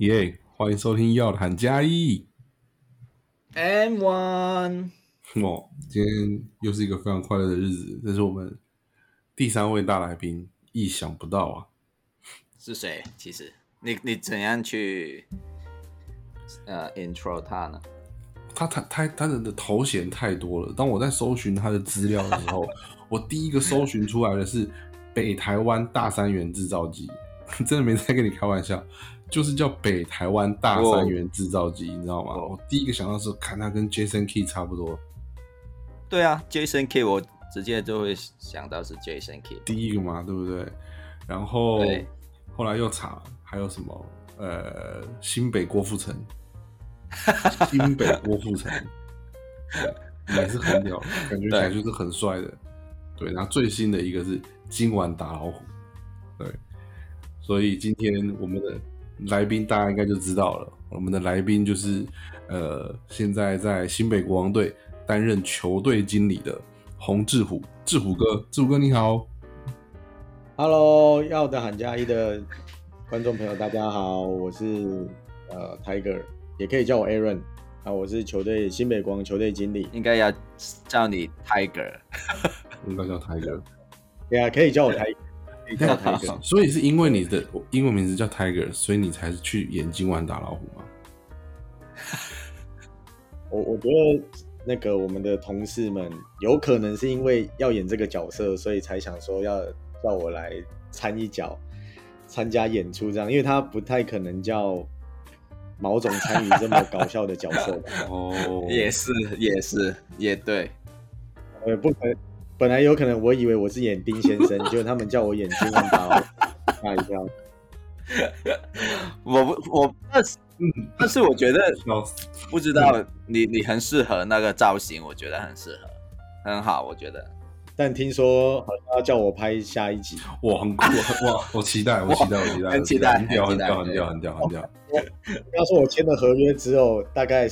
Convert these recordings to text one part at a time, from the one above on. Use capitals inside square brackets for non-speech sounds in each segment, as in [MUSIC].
耶欢迎收听《要谈加一 M One，》哦，今天又是一个非常快乐的日子，这是我们第三位大来宾，意想不到啊！是谁？其实你你怎样去呃 intro 他呢？他他他他的头衔太多了。当我在搜寻他的资料的时候，[LAUGHS] 我第一个搜寻出来的是北台湾大三元制造机，[LAUGHS] 真的没在跟你开玩笑，就是叫北台湾大三元制造机，你知道吗？哦。我第一个想到是看他跟 Jason Key 差不多，对啊，Jason Key 我直接就会想到是 Jason Key。第一个嘛，对不对？然后后来又查还有什么？呃新北郭富城，[LAUGHS] 新北郭富城。也是很屌，感觉起来就是很帅的。对，然后最新的一个是今晚打老虎，对，所以今天我们的来宾大家应该就知道了，我们的来宾就是呃现在在新北国王队担任球队经理的洪志虎，志虎哥，志虎哥你好。Hello，要的喊加一的观众朋友，大家好，我是呃 Tiger，也可以叫我 Aaron 啊，我是球队新北光球队经理，应该要叫你 Tiger，应该叫台哥，对啊，可以叫我 Tiger，叫我 Tiger，[LAUGHS] 所以是因为你的英文名字叫 Tiger，所以你才是去演今晚打老虎吗？[LAUGHS] 我我觉得那个我们的同事们有可能是因为要演这个角色，所以才想说要叫我来参一脚，参加演出这样，因为他不太可能叫毛总参与这么搞笑的角色。[LAUGHS] 哦，也是也是也对，呃，不可能，本来有可能我以为我是演丁先生，[LAUGHS] 结果他们叫我演金万达，[LAUGHS] 吓一跳。我不我但是嗯，但是我觉得，不知道你你很适合那个造型，我觉得很适合，很好，我觉得。但听说好像要叫我拍下一集，哇，很酷，很哇，我期待，我期待，我期待，很期待很屌，很屌，很屌，很屌，很屌。[LAUGHS] 要说我签的合约只有大概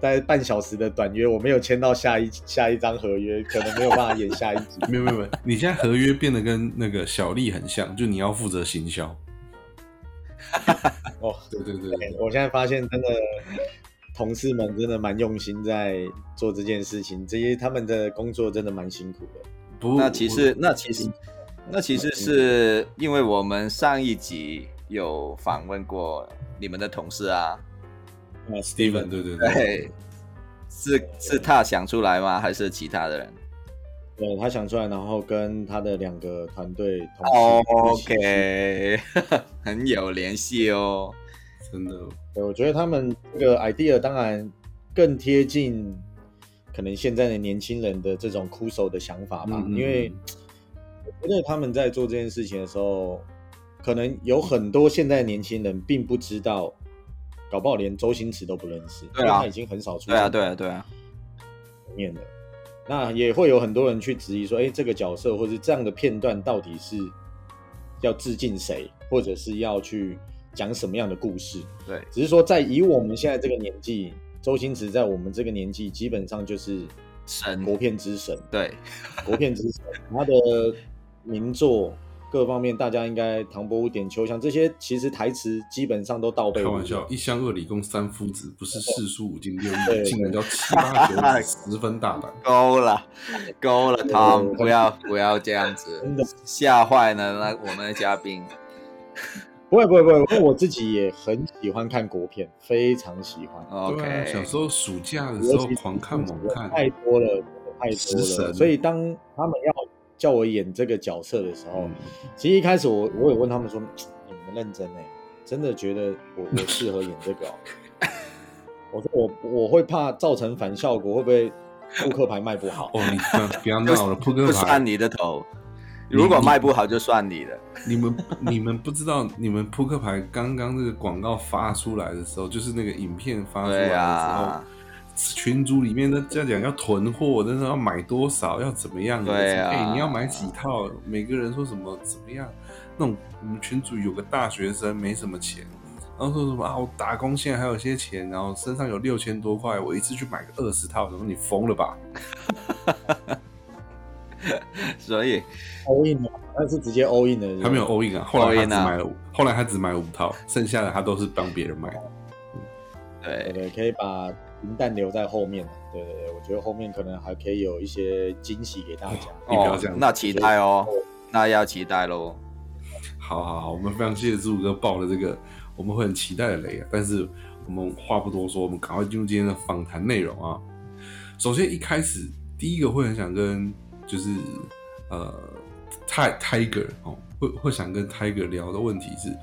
大概半小时的短约，我没有签到下一下一张合约，可能没有办法演下一集。[LAUGHS] 没有没有没有，你现在合约变得跟那个小丽很像，就你要负责行销。哦，[LAUGHS] 对对对对，我现在发现真的同事们真的蛮用心在做这件事情，这些他们的工作真的蛮辛苦的。不，那其实那其实那其实是因为我们上一集有访问过你们的同事啊，啊 Steven，对对对，对，是是他想出来吗？还是其他的人对他想出来，然后跟他的两个团队同哦事一起去？OK，[LAUGHS] 很有联系哦。真的，对，我觉得他们这个 idea 当然更贴近可能现在的年轻人的这种酷手的想法吧，嗯嗯因为我觉得他们在做这件事情的时候，可能有很多现在的年轻人并不知道，搞不好连周星驰都不认识，对啊。因为他已经很少出对啊，对啊，对啊，里面的。那也会有很多人去质疑说，哎，这个角色或者这样的片段到底是要致敬谁，或者是要去讲什么样的故事？对，只是说，在以我们现在这个年纪，周星驰在我们这个年纪，基本上就是神。国片之神，对，国片之神，他的名作各方面，大家应该唐伯虎点秋香这些，其实台词基本上都倒背如流开玩笑，一乡二里共三夫子，不是四书五经六对艺，竟然叫七八九子，十分大胆。[LAUGHS] 够了，够了汤不要不要这样子真的，吓坏了那我们的嘉宾。不会不会不会，因为我自己也很喜欢看国片，非常喜欢。对啊，小时候暑假的时候狂看猛看，太多了，太多了。所以当他们要叫我演这个角色的时候，嗯其实一开始我我有问他们说，你们认真哎，真的觉得我我适合演这个、哦？[LAUGHS] 我说我我会怕造成反效果，会不会扑克牌卖不好？哦，你不要闹了，扑克牌不算，你的头，如果卖不好就算你的。你们你们不知道，你们扑克牌刚刚这个广告发出来的时候，就是那个影片发出来的时候，啊，群组里面的在讲要囤货，但是要买多少，要怎么样？对啊哎、你要买几套？每个人说什么怎么样？那种我们群组有个大学生没什么钱，然后说什么啊，我打工现在还有些钱，然后身上有六千多块，我一次去买个二十套，然后你疯了吧？所以 all in 了，那是直接 all in 的，他没有 all in 啊，后来他只啊买了五，后来他只买五套，剩下的他都是帮别人买。对，对对，可以把银弹留在后面。对对对，我觉得后面可能还可以有一些惊喜给大家。哦你不要这样，那期待哦，那要期待喽。好好好，我们非常谢谢朱哥爆了这个我们会很期待的雷啊！但是我们话不多说，我们赶快进入今天的访谈内容啊。首先一开始第一个会很想跟就是呃泰 Tiger 哦，会会想跟 Tiger 聊的问题是，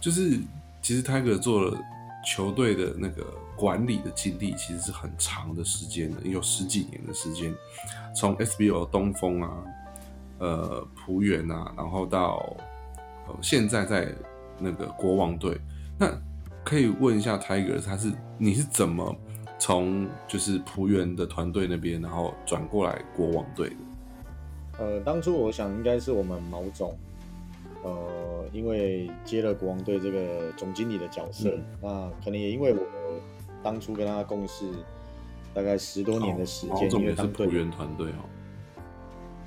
就是其实 Tiger 做了球队的那个管理的经历，其实是很长的时间的，有十几年的时间，从 SBO 东风啊，呃浦原啊，然后到呃现在在那个国王队，那可以问一下 Tiger，他是你是怎么从就是浦原的团队那边，然后转过来国王队的？呃，当初我想应该是我们毛总，呃，因为接了国王队这个总经理的角色，嗯。那可能也因为我当初跟他共事大概十多年的时间，毛总也是因为当队浦原团队哦。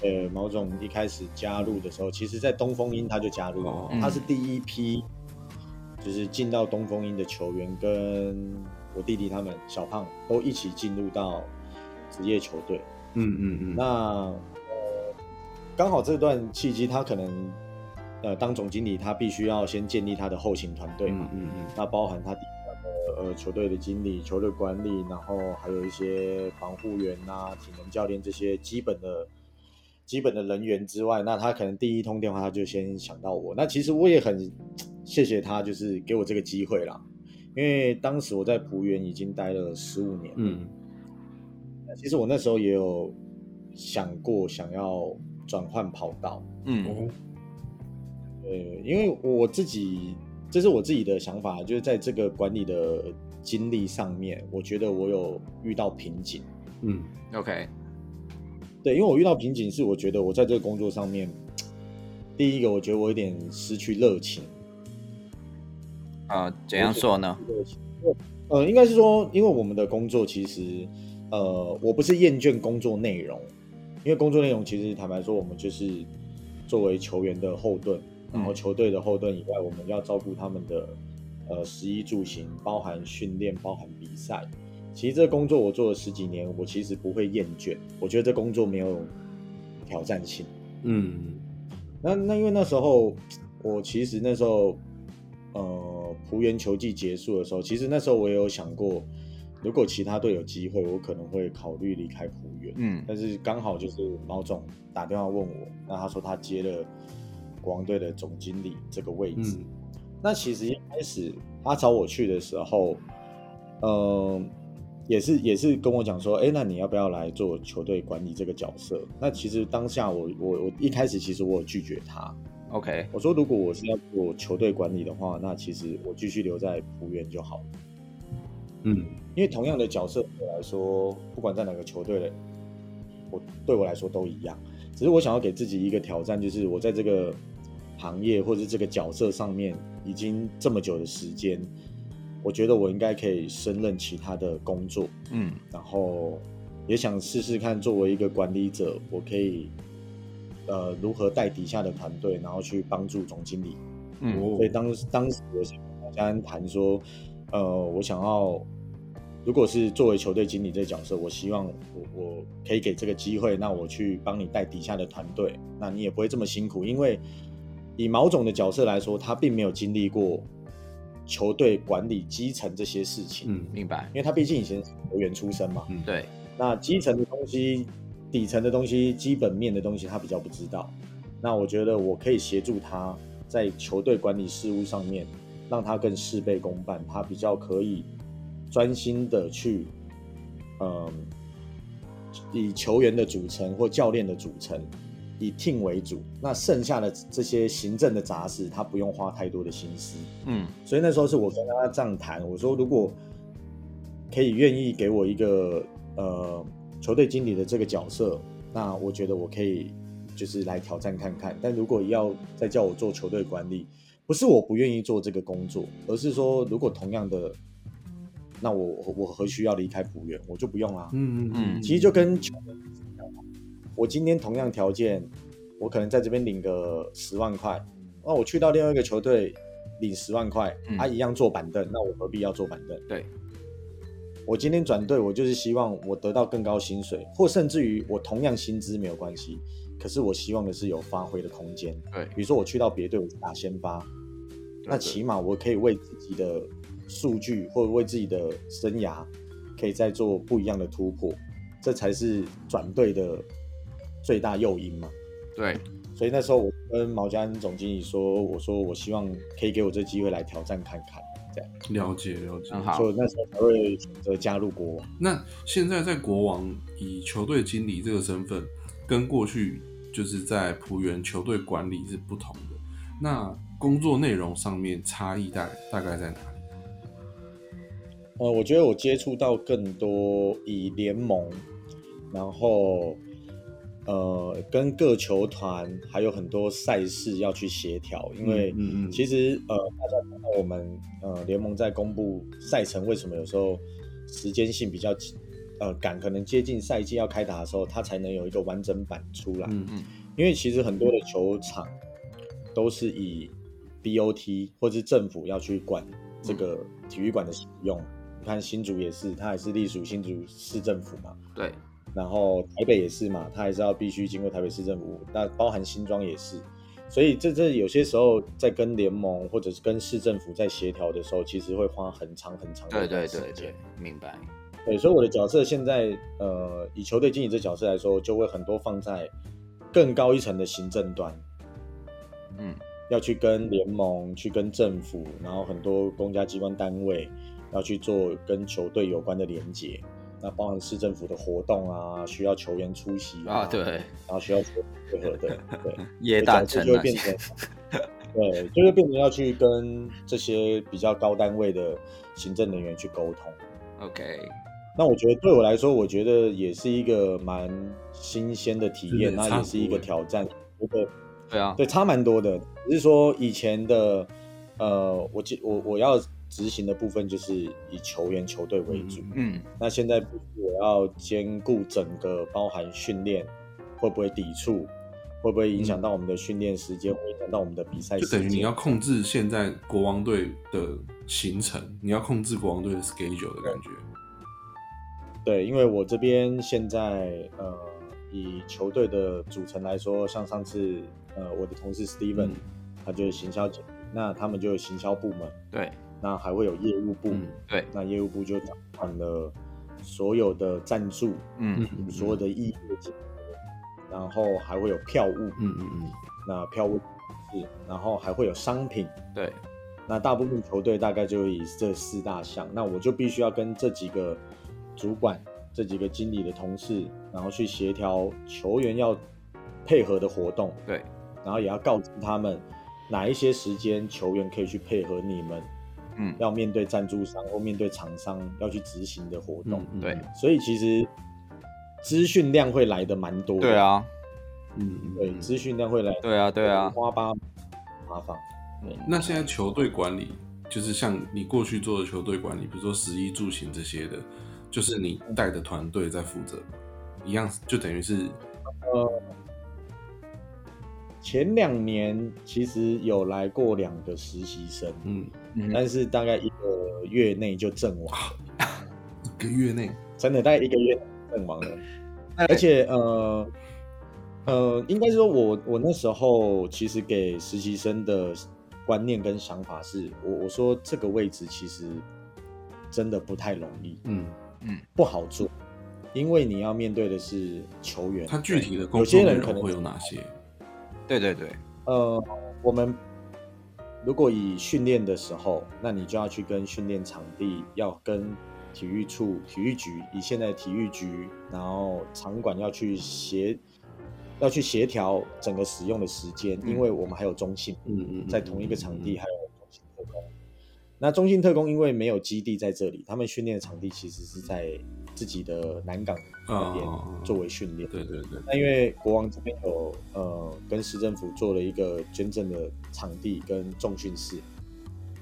呃，毛总一开始加入的时候，其实在东风鹰他就加入了，哦他是第一批就是进到东风鹰的球员，跟我弟弟他们小胖都一起进入到职业球队。嗯嗯嗯，那呃，刚好这段契机，他可能呃当总经理，他必须要先建立他的后勤团队嘛，嗯嗯嗯。那包含他呃球队的经理、球队管理，然后还有一些防护员呐、体能教练这些基本的基本的人员之外，那他可能第一通电话他就先想到我。那其实我也很谢谢他，就是给我这个机会啦，因为当时我在浦原已经待了十五年，嗯。其实我那时候也有想过想要转换跑道，嗯。哦呃，因为我自己这是我自己的想法，就是在这个管理的经历上面，我觉得我有遇到瓶颈。嗯，OK，对，因为我遇到瓶颈是，我觉得我在这个工作上面，第一个我觉得我有点失去热情。啊，怎样说呢？热情呃，应该是说，因为我们的工作其实，呃，我不是厌倦工作内容，因为工作内容其实坦白说，我们就是作为球员的后盾，然后嗯球队的后盾以外，我们要照顾他们的呃食衣住行，包含训练，包含比赛。其实这个工作我做了十几年，我其实不会厌倦，我觉得这工作没有挑战性。嗯那那因为那时候我其实那时候呃浦原球季结束的时候，其实那时候我也有想过，如果其他队有机会，我可能会考虑离开浦原。嗯但是刚好就是毛总打电话问我，那他说他接了国王队的总经理这个位置。嗯那其实一开始他找我去的时候，嗯、也是也是跟我讲说，哎、那你要不要来做球队管理这个角色？那其实当下我我我一开始其实我有拒绝他，，OK，我说如果我是要做球队管理的话，那其实我继续留在浦原就好了，嗯因为同样的角色对我来说，不管在哪个球队的，我对我来说都一样。只是我想要给自己一个挑战，就是我在这个行业或者这个角色上面已经这么久的时间，我觉得我应该可以胜任其他的工作，嗯然后也想试试看，作为一个管理者，我可以呃如何带底下的团队，然后去帮助总经理。嗯哦所以当当时我想跟家人谈说，呃，我想要如果是作为球队经理这个角色，我希望我我可以给这个机会，那我去帮你带底下的团队，那你也不会这么辛苦，因为以毛总的角色来说，他并没有经历过球队管理基层这些事情，嗯。明白。因，为他毕竟以前是球员出身嘛，嗯。对，那基层的东西、底层的东西、基本面的东西，他比较不知道。那我觉得我可以协助他在球队管理事务上面，让他更事倍功半，他比较可以专心的去，嗯，以球员的组成或教练的组成，以 team 为主。那剩下的这些行政的杂事，他不用花太多的心思。嗯所以那时候是我跟他这样谈，我说如果可以愿意给我一个呃球队经理的这个角色，那我觉得我可以就是来挑战看看。但如果要再叫我做球队管理，不是我不愿意做这个工作，而是说如果同样的，那我我何须要离开浦原，我就不用啦。嗯嗯嗯其实就跟我今天同样条件，我可能在这边领个十万块，那我去到另外一个球队领十万块，嗯。他、一样坐板凳，那我何必要坐板凳？对，我今天转队，我就是希望我得到更高薪水，或甚至于我同样薪资没有关系，可是我希望的是有发挥的空间。对。比如说我去到别队，我是打先发，那起码我可以为自己的数据或者为自己的生涯，可以再做不一样的突破，这才是转队的最大诱因嘛。对，所以那时候我跟毛家恩总经理说，我说我希望可以给我这机会来挑战看看，这样，了解了解。很好所以那时候才会选择加入国王。那现在在国王以球队经理这个身份，跟过去就是在浦原球队管理是不同的。那工作内容上面差异大大概在哪里？呃，我觉得我接触到更多以联盟，然后呃跟各球团还有很多赛事要去协调，因为嗯嗯其实呃大家看到我们呃联盟在公布赛程，为什么有时候时间性比较呃赶，可能接近赛季要开打的时候，它才能有一个完整版出来。嗯嗯因为其实很多的球场都是以 BOT 或是政府要去管这个体育馆的使用。你看新竹也是，它也是隶属新竹市政府嘛。对，然后台北也是嘛，它还是要必须经过台北市政府，那包含新庄也是。所以这这有些时候在跟联盟或者是跟市政府在协调的时候，其实会花很长很长的时间。对对对，明白。对，所以我的角色现在，呃，以球队经理这角色来说，就会很多放在更高一层的行政端，嗯，要去跟联盟、去跟政府，然后很多公家机关单位要去做跟球队有关的连接。那包含市政府的活动啊，需要球员出席啊，对，然后需要球员配合的，对，[LAUGHS] 叶大成就会变成，对，就会变成要去跟这些比较高单位的行政人员去沟通。OK，那我觉得对我来说，我觉得也是一个蛮新鲜的体验，那也是一个挑战。我觉得对啊，对差蛮多的，只是说以前的呃，我记我我要执行的部分就是以球员球队为主，嗯，那现在我要兼顾整个包含训练，会不会抵触，会不会影响到我们的训练时间，会影响到我们的比赛时间？就等于你要控制现在国王队的行程，你要控制国王队的 schedule 的感觉。对，因为我这边现在呃，以球队的组成来说，像上次呃，我的同事 Steven，、嗯。他就是行销经理，那他们就有行销部门，对那还会有业务部，嗯对，那业务部就掌管了所有的赞助，嗯嗯所有的业务经营，然后还会有票务，嗯嗯嗯，那票务是，然后还会有商品，对，那大部分球队大概就以这四大项，那我就必须要跟这几个主管、这几个经理的同事，然后去协调球员要配合的活动，对，然后也要告知他们哪一些时间球员可以去配合你们嗯，要面对赞助商或面对厂商要去执行的活动，嗯对，所以其实资讯量会来的蛮多的，对，啊，嗯。嗯，对，资讯量会来，对啊，对啊，花八麻烦。那现在球队管理，就是像你过去做的球队管理，比如说食衣住行这些的，就是你带的团队在负责，一样就等于是前两年其实有来过两个实习生，嗯。嗯但是大概一个月内就阵亡了，一个月内，真的大概一个月阵亡了。而且呃呃，应该是说我我那时候其实给实习生的观念跟想法是，我我说这个位置其实真的不太容易，嗯。嗯，不好做，因为你要面对的是球员，他具体的工有作内容些人可能会有哪些？对对对，呃，我们如果以训练的时候，那你就要去跟训练场地，要跟体育处、体育局，以现在的体育局，然后场馆要去协，要去协调整个使用的时间，嗯因为我们还有中性，嗯嗯，在同一个场地还有。那中信特工因为没有基地在这里，他们训练的场地其实是在自己的南港那边哦作为训练。对对对，那因为国王这边有呃跟市政府做了一个捐赠的场地跟重训室，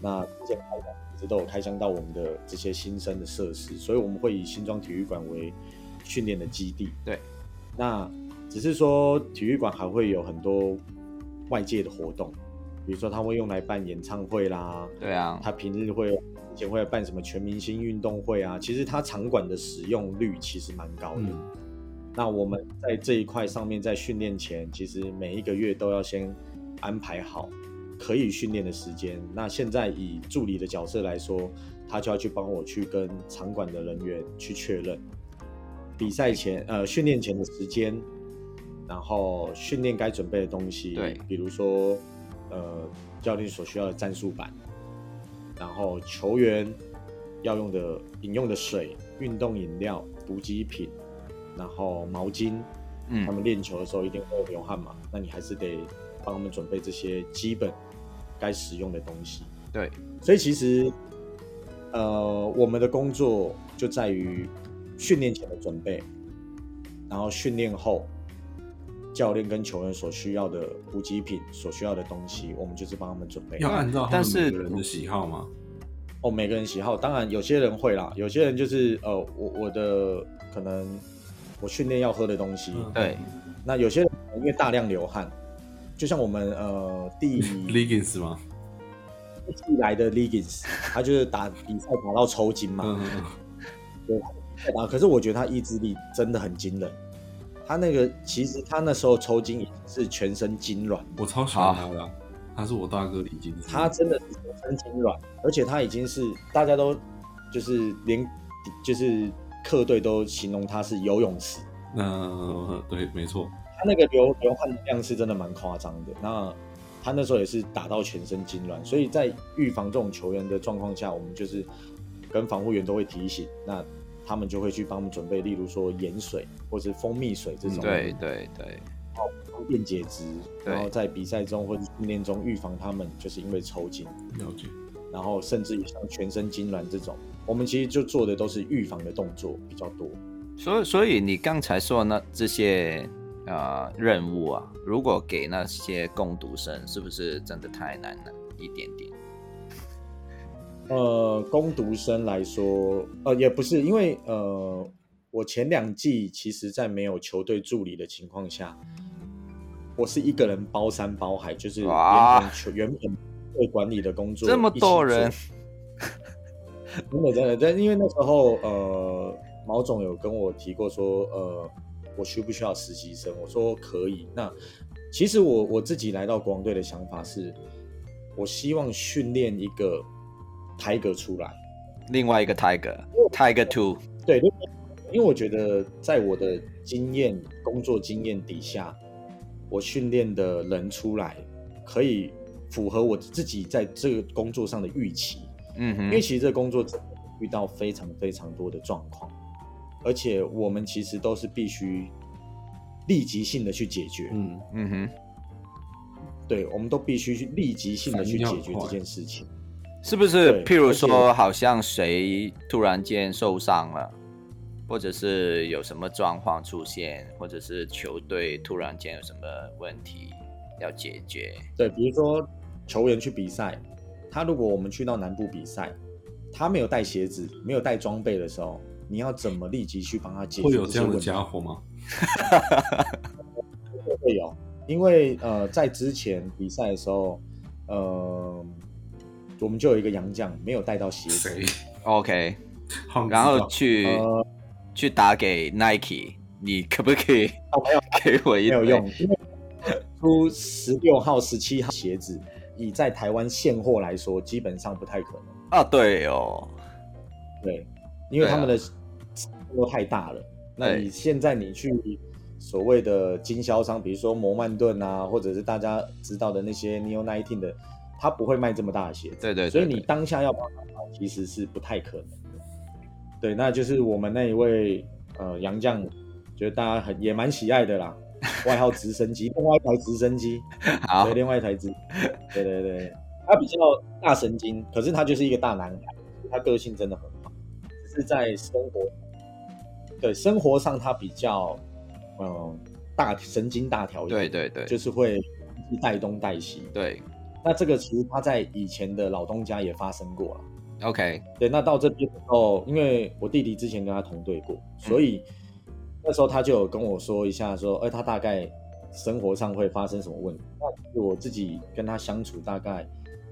那之前一直都有开箱到我们的这些新生的设施，所以我们会以新庄体育馆为训练的基地。对，那只是说体育馆还会有很多外界的活动，比如说他会用来办演唱会啦，对啊，他平日会以前会办什么全明星运动会啊，其实他场馆的使用率其实蛮高的。嗯那我们在这一块上面，在训练前，其实每一个月都要先安排好可以训练的时间。那现在以助理的角色来说，他就要去帮我去跟场馆的人员去确认比赛前呃训练前的时间，然后训练该准备的东西，对比如说呃教练所需要的战术板，然后球员要用的饮用的水、运动饮料、补给品，然后毛巾，他嗯，们练球的时候一定会流汗嘛，那你还是得帮他们准备这些基本该使用的东西。对，所以其实，呃，我们的工作就在于训练前的准备，然后训练后，教练跟球员所需要的补给品、所需要的东西，我们就是帮他们准备。要按照但是每个人的喜好吗？哦，每个人喜好，当然有些人会啦，有些人就是呃，我我的可能我训练要喝的东西，嗯对，那有些人因为大量流汗，就像我们呃第 [LAUGHS] Legends 吗？一季来的 Legends，他就是打比赛打到抽筋嘛，啊，可是我觉得他意志力真的很惊人。他那个其实他那时候抽筋已经是全身痉挛，我超喜欢他的啊，他是我大哥李金他真的是全身痉挛，而且他已经是大家都就是连就是客队都形容他是游泳池，那对，没错，他那个流流汗的量是真的蛮夸张的。那他那时候也是打到全身痉挛，所以在预防这种球员的状况下，我们就是跟防护员都会提醒，那他们就会去帮我们准备，例如说盐水或是蜂蜜水这种，对对对，电解质，然后在比赛中或者训练中预防他们就是因为抽筋，了解。然后甚至于像全身痉挛这种，我们其实就做的都是预防的动作比较多。所以所以你刚才说那这些呃任务啊，如果给那些攻读生，是不是真的太难了一点点？呃，攻读生来说，呃，也不是，因为呃，我前两季其实在没有球队助理的情况下，我是一个人包山包海，就是原本球原本队管理的工作这么多人，真的真的，但因为那时候呃，毛总有跟我提过说，呃，我需不需要实习生？我说可以。那其实我我自己来到国王队的想法是，我希望训练一个 Tiger 出来。另外一个 Tiger，Tiger Two，对，因为因为我觉得在我的经验、工作经验底下，我训练的人出来可以符合我自己在这个工作上的预期。嗯哼因为，其实这个工作真的遇到非常非常多的状况，而且我们其实都是必须立即性的去解决。嗯，嗯哼，对，我们都必须去立即性的去解决这件事情。是不是？譬如说，好像谁突然间受伤了，或者是有什么状况出现，或者是球队突然间有什么问题要解决，对，比如说球员去比赛，他如果我们去到南部比赛，他没有带鞋子、没有带装备的时候，你要怎么立即去帮他解决会有这样的？家伙吗？[LAUGHS] 会有，因为呃，在之前比赛的时候，呃，我们就有一个洋将没有带到鞋子谁，？OK，然后去、呃，去打给 Nike，你可不可以哦没有给我一没有用，因为出十六号、十七号鞋子，以在台湾现货来说，基本上不太可能。啊？对哦，对，因为对啊他们的都太大了。那对你现在你去所谓的经销商，比如说摩曼顿啊，或者是大家知道的那些 Neo Nineteen 的，他不会卖这么大的鞋子。对对对所以你当下要帮他跑，其实是不太可能的。对，那就是我们那一位呃杨将，觉得大家很也蛮喜爱的啦，外号直升机，另外一台直升机，[LAUGHS] 好对，另外一台直，对对对，他比较大神经，可是他就是一个大男孩，他个性真的很好，只是在生活，对生活上他比较嗯、呃大神经大条对对对，就是会带东带西。对那这个其实他在以前的老东家也发生过了。，OK，对，那到这边之后，因为我弟弟之前跟他同队过，所以那时候他就有跟我说一下，说，哎，他大概生活上会发生什么问题。那我自己跟他相处大概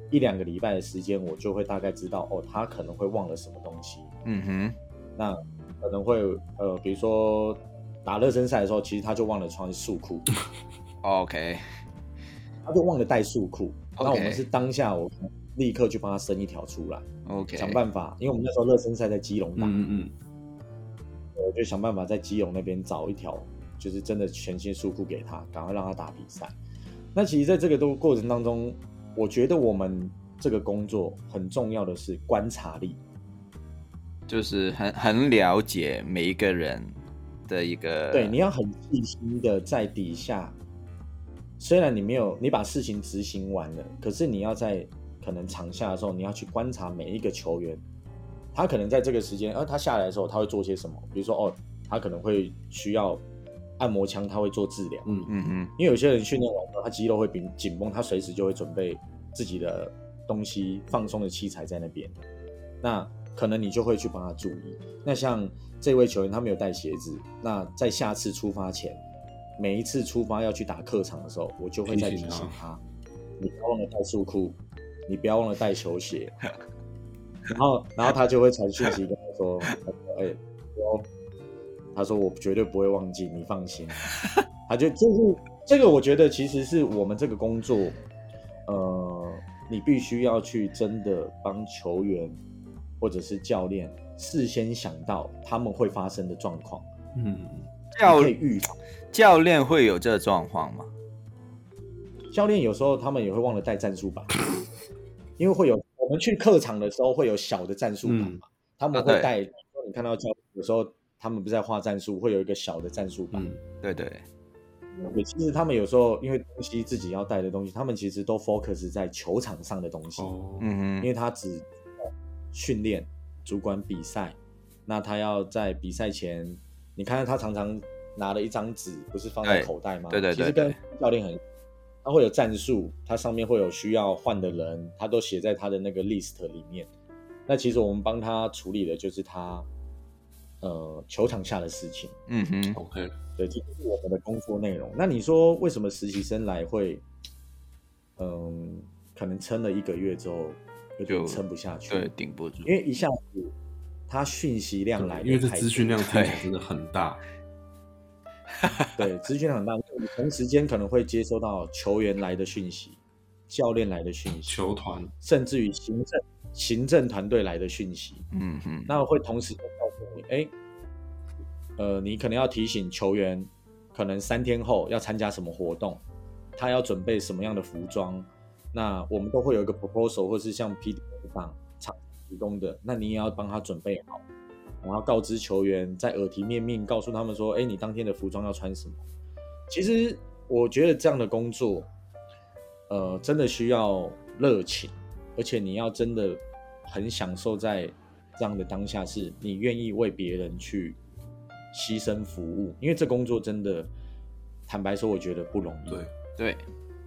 一两个礼拜的时间，我就会大概知道，哦，他可能会忘了什么东西。嗯哼，那可能会呃，比如说打热身赛的时候，其实他就忘了穿束裤。[LAUGHS] OK，他就忘了带束裤。那我们是当下我立刻去帮他生一条出来，OK，想办法，因为我们那时候热身赛在基隆打，嗯嗯我就想办法在基隆那边找一条，就是真的全新束裤给他，赶快让他打比赛。那其实，在这个都过程当中，我觉得我们这个工作很重要的是观察力。就是很很了解每一个人的一个对，你要很细心的在底下，虽然你没有你把事情执行完了，可是你要在可能场下的时候，你要去观察每一个球员，他可能在这个时间，呃，他下来的时候他会做些什么？比如说，哦，他可能会需要按摩枪，他会做治疗，嗯嗯嗯，因为有些人训练完之后，他肌肉会紧紧绷，他随时就会准备自己的东西、放松的器材在那边。那可能你就会去帮他注意。那像这位球员，他没有带鞋子，那在下次出发前，每一次出发要去打客场的时候，我就会再提提醒醒他，你不要忘了带束裤，你不要忘了带球鞋。[LAUGHS] 然后，然后他就会传讯息跟我 [LAUGHS] 说：“哎、我他说我绝对不会忘记，你放心。[LAUGHS] ”他就就是这个，我觉得其实是我们这个工作，呃，你必须要去真的帮球员或者是教练事先想到他们会发生的状况，嗯，可以预防。教练会有这状况吗？教练有时候他们也会忘了带战术板，因为会有我们去客场的时候会有小的战术板嘛，他们会带。你看到教练有时候他们不是在画战术，会有一个小的战术板。嗯对对，对，其实他们有时候因为东西自己要带的东西，他们其实都 focus 在球场上的东西，哦，嗯哼，因为他只训练、主管比赛，那他要在比赛前，你看他常常拿了一张纸，不是放在口袋吗？对对对其实跟教练很，他会有战术，他上面会有需要换的人，他都写在他的那个 list 里面。那其实我们帮他处理的就是他呃球场下的事情。嗯哼，OK，对，这就是我们的工作内容。那你说为什么实习生来会，嗯，可能撑了一个月之后有点就撑不下去？对，，顶不住因，为一下子他讯息量来对，因为这资讯量多听起来真的很大，[LAUGHS] 对资讯量很大，你同时间可能会接收到球员来的讯息、教练来的讯息，球团甚至于行政行政团队来的讯息，嗯哼，那会同时告诉你，哎，呃，你可能要提醒球员，可能三天后要参加什么活动，他要准备什么样的服装，那我们都会有一个 proposal 或是像 PDF 档厂提供的，那你也要帮他准备好，然后告知球员，在耳提面命告诉他们说，哎，你当天的服装要穿什么。其实我觉得这样的工作，呃，真的需要热情，而且你要真的很享受在这样的当下，是你愿意为别人去牺牲服务，因为这工作真的，坦白说，我觉得不容易，对，对，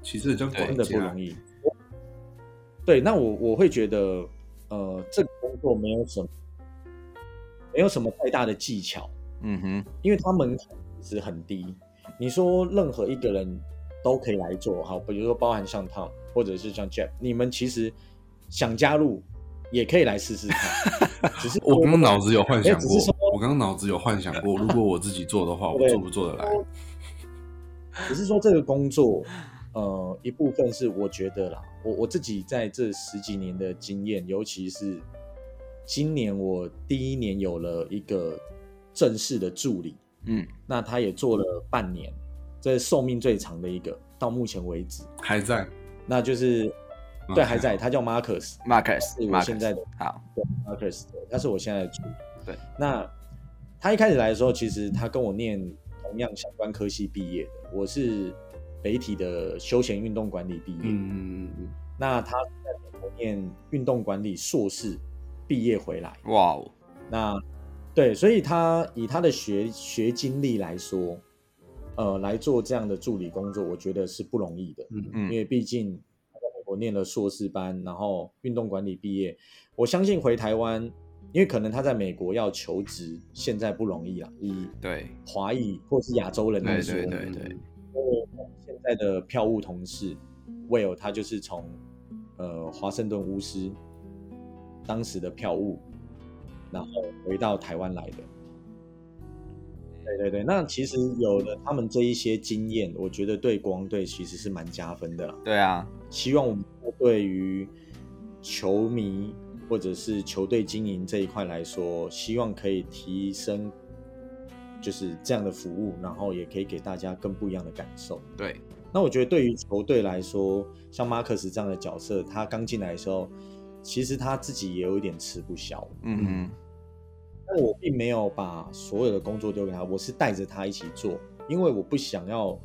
其实真的不容，易。对，那我我会觉得，呃，这个工作没有什么，没有什么太大的技巧，嗯哼，因为它门槛其实很低。你说任何一个人都可以来做，好，比如说包含像 Tom 或者是像 Jeff，你们其实想加入也可以来试试看，[LAUGHS] 只是我刚刚脑子有幻想过我刚刚脑子有幻想过，如果我自己做的话，我做不做得来？只是说这个工作，呃，一部分是我觉得啦，我我自己在这十几年的经验，尤其是今年我第一年有了一个正式的助理，嗯，那他也做了半年，这是寿命最长的一个，到目前为止，还在，那就是嗯对还在，他叫 Marcus，Marcus，是我现在的好，对 Marcus，他是我现在的助理。对，那他一开始来的时候，其实他跟我念同样相关科系毕业的，我是北体的休闲运动管理毕业，嗯嗯嗯。那他是在美国念运动管理硕士毕业回来，哇哦，那对，所以他以他的学学经历来说，呃，来做这样的助理工作，我觉得是不容易的。嗯嗯。因为毕竟他在美国念了硕士班，然后运动管理毕业，我相信回台湾因为可能他在美国要求职，现在不容易啊。以对。华裔或是亚洲人来说，对对对对，因为现在的票务同事 Will，他就是从呃华盛顿巫师当时的票务，然后回到台湾来的。对对对，那其实有了他们这一些经验，我觉得对国王队其实是蛮加分的啦。对啊，希望我们对于球迷或者是球队经营这一块来说，希望可以提升就是这样的服务，然后也可以给大家更不一样的感受。对那我觉得对于球队来说，像马克思这样的角色，他刚进来的时候，其实他自己也有一点吃不消。嗯嗯但我并没有把所有的工作丢给他，我是带着他一起做，因为我不想要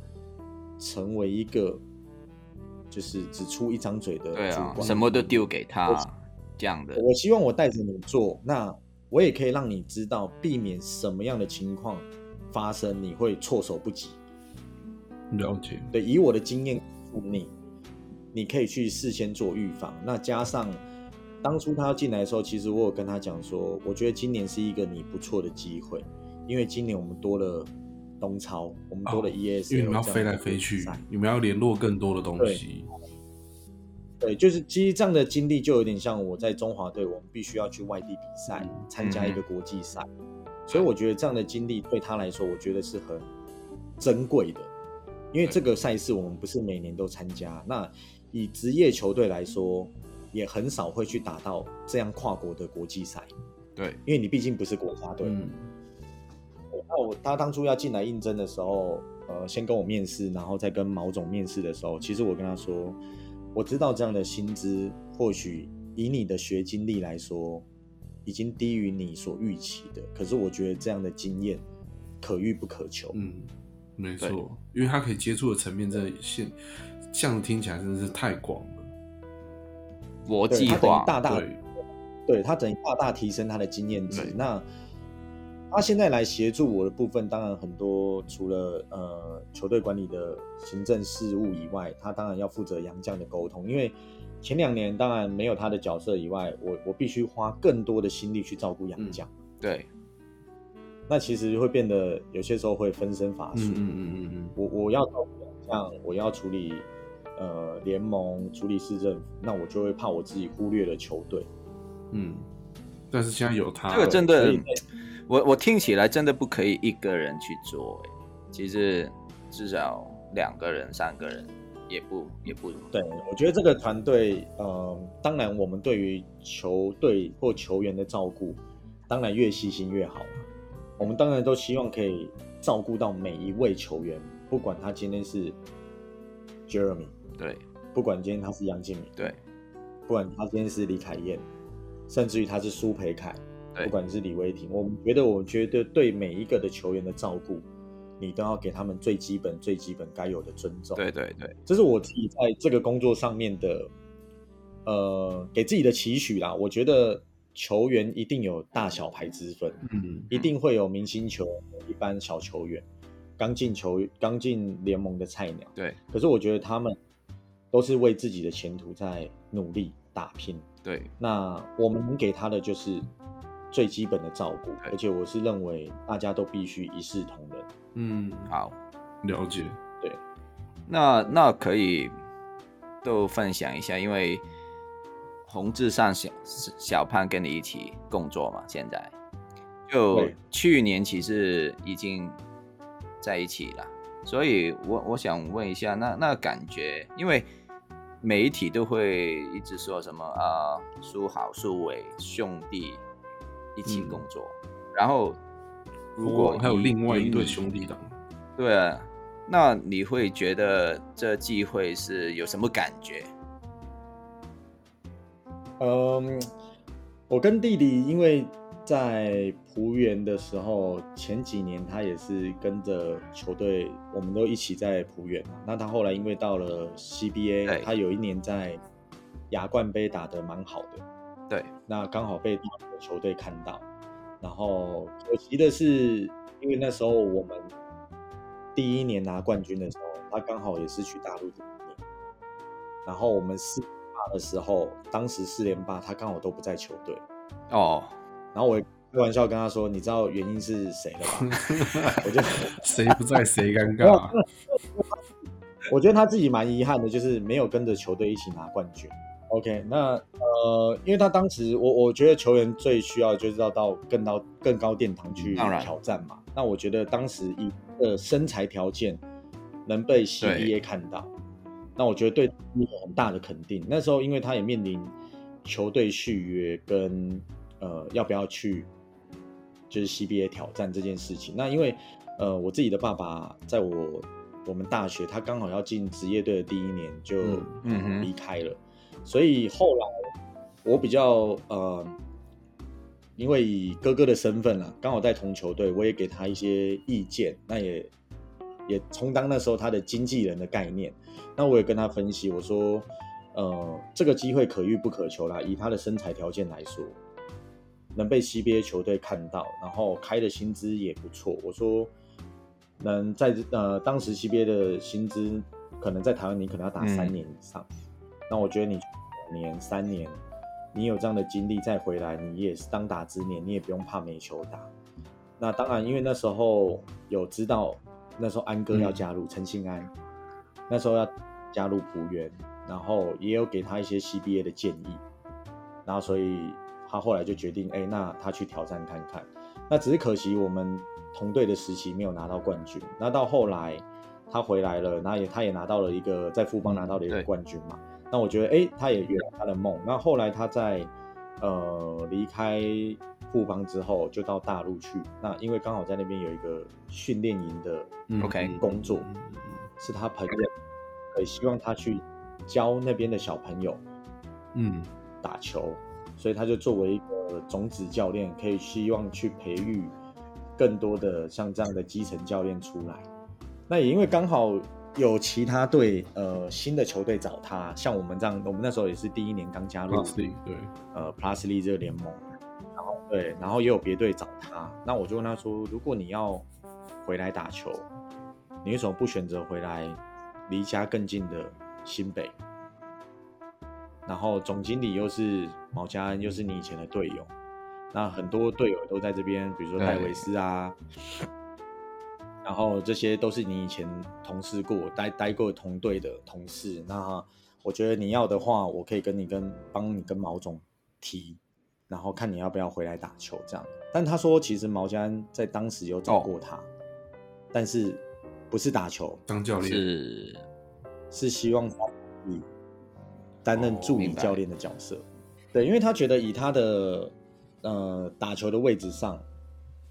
成为一个就是只出一张嘴的对啊，主管，什么都丢给他这样的，我希望我带着你做，那我也可以让你知道避免什么样的情况发生，你会措手不及。了解，对，以我的经验告诉你，你可以去事先做预防。那加上当初他要进来的时候，其实我有跟他讲说，我觉得今年是一个你不错的机会，因为今年我们多了东超，我们多了 ES，、因为你们要飞来飞去，你们要联络更多的东西。对，就是其实这样的经历就有点像我在中华队，我们必须要去外地比赛，参加一个国际赛，所以我觉得这样的经历对他来说，我觉得是很珍贵的，因为这个赛事我们不是每年都参加，那以职业球队来说，也很少会去打到这样跨国的国际赛，对，因为你毕竟不是国家队。嗯，那我他当初要进来应征的时候，呃，先跟我面试，然后再跟毛总面试的时候，其实我跟他说，我知道这样的薪资或许以你的学经历来说，已经低于你所预期的，可是我觉得这样的经验可遇不可求。嗯，没错，因为他可以接触的层面，真的现这样听起来真的是太广了。国际化，大大对，对他等于大大提升他的经验值。那他现在来协助我的部分，当然很多，除了呃球队管理的行政事务以外，他当然要负责杨将的沟通。因为前两年当然没有他的角色以外，我我必须花更多的心力去照顾洋将。对那其实会变得有些时候会分身乏术。嗯嗯嗯嗯嗯，我我要照顾杨将，我要处理呃联盟，处理市政府，那我就会怕我自己忽略了球队。嗯，但是现在有他，这个真的，我我听起来真的不可以一个人去做，哎，其实至少两个人、三个人也不也不对，我觉得这个团队，呃，当然我们对于球队或球员的照顾，当然越细心越好。我们当然都希望可以照顾到每一位球员，不管他今天是 Jeremy，对不管今天他是杨敬敏，对不管他今天是李凯燕，甚至于他是苏培凯，对不管是李威霆，我们觉得，我觉得对每一个的球员的照顾，你都要给他们最基本、最基本该有的尊重。对对对，这是我自己在这个工作上面的，呃，给自己的期许啦。我觉得球员一定有大小牌之分，嗯一定会有明星球员，一般小球员，刚进球刚进联盟的菜鸟。对可是我觉得他们都是为自己的前途在努力打拼。对。那我们能给他的就是最基本的照顾，而且我是认为大家都必须一视同仁。嗯，好，了解，对。那那可以都分享一下，因为洪志上小小胖跟你一起工作嘛，现在。就去年其实已经在一起了，所以我我想问一下，那那感觉，因为媒体都会一直说什么啊，苏好苏伟兄弟一起工作，然后如果我还有另外一对兄弟党，对啊，那你会觉得这机会是有什么感觉？嗯，我跟弟弟因为在浦原的时候，前几年他也是跟着球队，我们都一起在浦原嘛。那他后来因为到了 CBA，他有一年在亚冠杯打得蛮好的，对那刚好被球队看到。然后可惜的是，因为那时候我们第一年拿冠军的时候，他刚好也是去大陆第一年。然后我们四连霸的时候，当时四连霸他刚好都不在球队，哦，然后我开玩笑跟他说：“你知道原因是谁了吧？” [LAUGHS] 我就谁不在谁尴尬。我觉得他自己蛮遗憾的，就是没有跟着球队一起拿冠军。OK，那呃，因为他当时我我觉得球员最需要就是要到更高更高殿堂去挑战嘛。那我觉得当时一个身材条件能被 CBA 看到，那我觉得对一个很大的肯定。那时候因为他也面临球队续约跟呃要不要去就是 CBA 挑战这件事情。那因为呃我自己的爸爸在我我们大学他刚好要进职业队的第一年就离开了。所以后来我比较呃，因为以哥哥的身份啦，刚好在同球队，我也给他一些意见，那也也充当那时候他的经纪人的概念。那我也跟他分析，我说，呃，这个机会可遇不可求啦，以他的身材条件来说，能被 CBA 球队看到，然后开的薪资也不错。我说，能在呃当时 CBA 的薪资，可能在台湾你可能要打三年以上。那我觉得你两年三年，你有这样的经历再回来，你也是当打之年，你也不用怕没球打。那当然，因为那时候有知道，那时候安哥要加入陈信安，那时候要加入浦原，然后也有给他一些 CBA 的建议，然后所以他后来就决定，哎，那他去挑战看看。那只是可惜我们同队的时期没有拿到冠军。那到后来他回来了，那也他也拿到了一个在富邦拿到了一个冠军嘛。那我觉得，哎，他也圆了他的梦。那后来他在呃离开富邦之后，就到大陆去。那因为刚好在那边有一个训练营的 OK 工作，是他朋友，也希望他去教那边的小朋友，嗯，打球。所以他就作为一个种子教练，可以希望去培育更多的像这样的基层教练出来。那也因为刚好。有其他队，呃，新的球队找他，像我们这样，我们那时候也是第一年刚加入，对，呃，Plus League 这个联盟，然后对，然后也有别队找他，那我就问他说，如果你要回来打球，你为什么不选择回来离家更近的新北？然后总经理又是毛家恩，又是你以前的队友，那很多队友都在这边，比如说戴维斯啊。然后这些都是你以前同事过、待待过同队的同事。那我觉得你要的话，我可以跟你跟帮你跟毛总提，然后看你要不要回来打球这样。但他说，其实毛家恩在当时有找过他，但是不是打球，当教练是是希望担任助理教练的角色。对，因为他觉得以他的呃打球的位置上，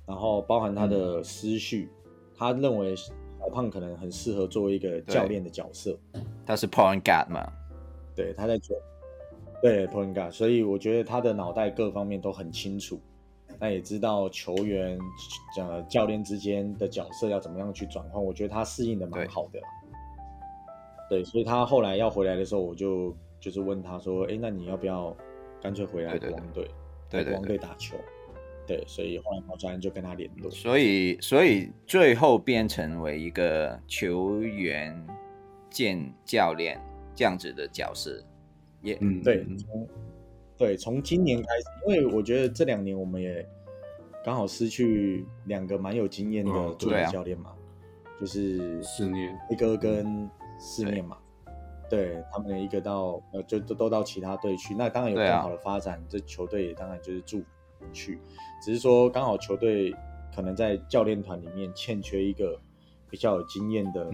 然后包含他的思绪。他认为小胖可能很适合作为一个教练的角色，他是 point guard 嘛？对，他在做，对 point guard，所以我觉得他的脑袋各方面都很清楚，那也知道球员、呃教练之间的角色要怎么样去转换，我觉得他适应的蛮好的。对，所以他后来要回来的时候，我就就是问他说：“哎，那你要不要干脆回来国王队，对国王队打球？”对，所以后来毛教练就跟他联络，所以所以最后变成为一个球员兼教练这样子的角色，也嗯对，从对从今年开始，因为我觉得这两年我们也刚好失去两个蛮有经验的助理教练嘛，就是四年一哥跟四面嘛，对他们一个到呃就都都到其他队去，那当然有更好的发展，这球队也当然就是祝福。去，只是说刚好球队可能在教练团里面欠缺一个比较有经验的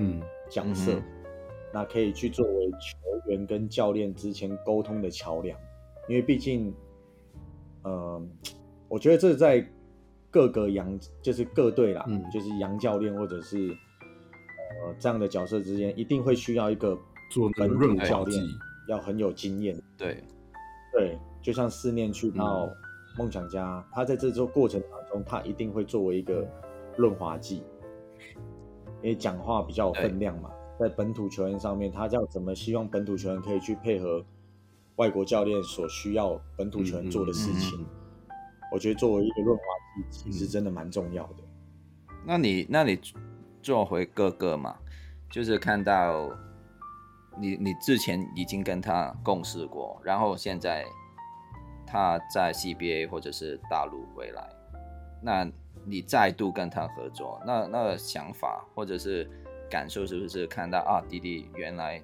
角色，那可以去作为球员跟教练之间沟通的桥梁。因为毕竟，呃，我觉得这在各个洋就是各队啦，就是洋教练或者是呃这样的角色之间，一定会需要一个做本土教练，要很有经验。对，对，就像思念去到。梦想家，他在这周过程当中，他一定会作为一个润滑剂，因为讲话比较有分量嘛。在本土球员上面，他要怎么希望本土球员可以去配合外国教练所需要本土球员做的事情？我觉得作为一个润滑剂，其实真的蛮重要的。那你，那你做回哥哥嘛？就是看到你，你之前已经跟他共事过，然后现在。他在 CBA 或者是大陆回来，那你再度跟他合作，那那个想法或者是感受是不是看到啊，弟弟原来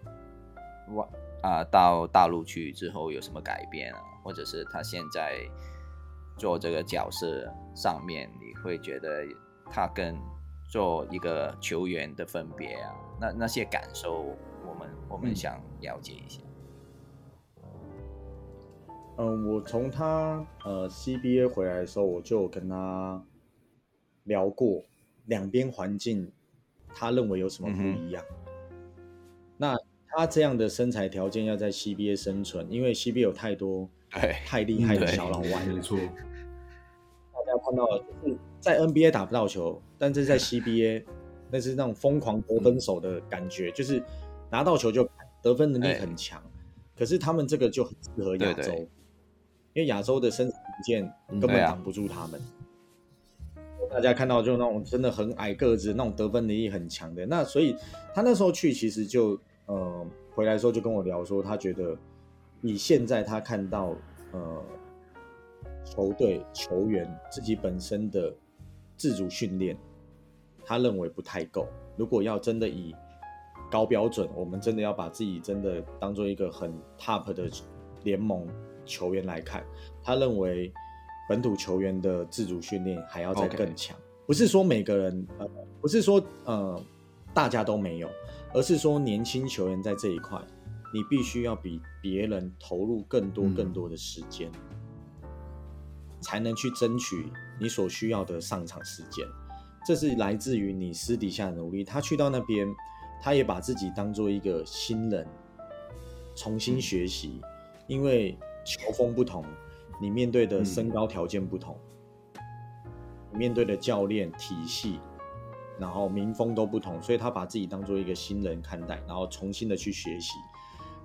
外啊到大陆去之后有什么改变啊，或者是他现在做这个角色上面，你会觉得他跟做一个球员的分别啊，那那些感受，我们我们想了解一下。嗯，我从他呃 CBA 回来的时候，我就跟他聊过两边环境，他认为有什么不一样。那他这样的身材条件要在 CBA 生存，因为 CBA 有太多太厉害的小老外，没错。大家看到了，就是在 NBA 打不到球，但是在 CBA 那是那种疯狂得分手的感觉，就是拿到球就得分能力很强。可是他们这个就很适合亚洲。因为亚洲的身材条件根本挡不住他们，大家看到就那种真的很矮个子，那种得分能力很强的。那所以他那时候去，其实就呃回来的时候就跟我聊说，他觉得以现在他看到呃球队球员自己本身的自主训练，他认为不太够。如果要真的以高标准，我们真的要把自己真的当做一个很 top 的联盟。球员来看，他认为本土球员的自主训练还要再更强。不是说每个人，呃，不是说呃大家都没有，而是说年轻球员在这一块，你必须要比别人投入更多更多的时间，才能去争取你所需要的上场时间。这是来自于你私底下的努力。他去到那边，他也把自己当做一个新人，重新学习，因为。球风不同，你面对的身高条件不同，面对的教练体系，然后民风都不同，所以他把自己当做一个新人看待，然后重新的去学习。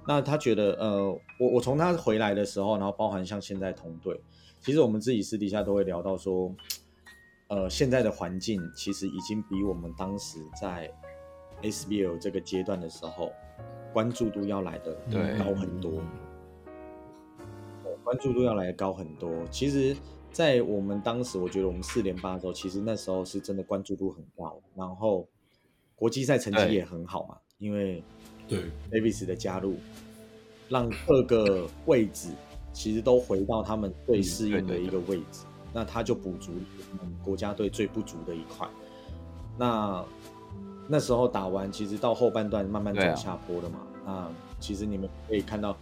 那他觉得，呃，我我从他回来的时候，然后包含像现在同队，其实我们自己私底下都会聊到说，呃，现在的环境其实已经比我们当时在 SBL 这个阶段的时候，关注度要来的高很多。关注度要来高很多。其实，在我们当时，我觉得我们四连霸的时候，其实那时候是真的关注度很高，然后国际赛成绩也很好嘛。因为对 Davis 的加入，让各个位置其实都回到他们最适应的一个位置，那他就补足我们国家队最不足的一块。那那时候打完，其实到后半段慢慢走下坡了嘛。那其实你们可以看到，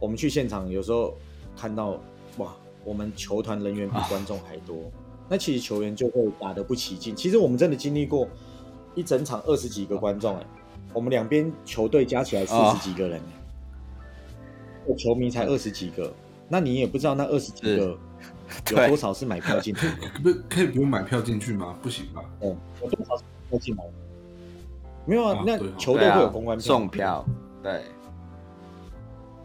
我们去现场有时候。看到哇，我们球团人员比观众还多，那其实球员就会打得不起劲。其实我们真的经历过一整场二十几个观众哎，我们两边球队加起来四十几个人，球迷才二十几个，那你也不知道那二十几个 [LAUGHS] 有多少是买票进去，[LAUGHS] 不可以不用买票进去吗？不行吧？哦，有多少是买票进来？没有啊，那球队会有公关票送票，对。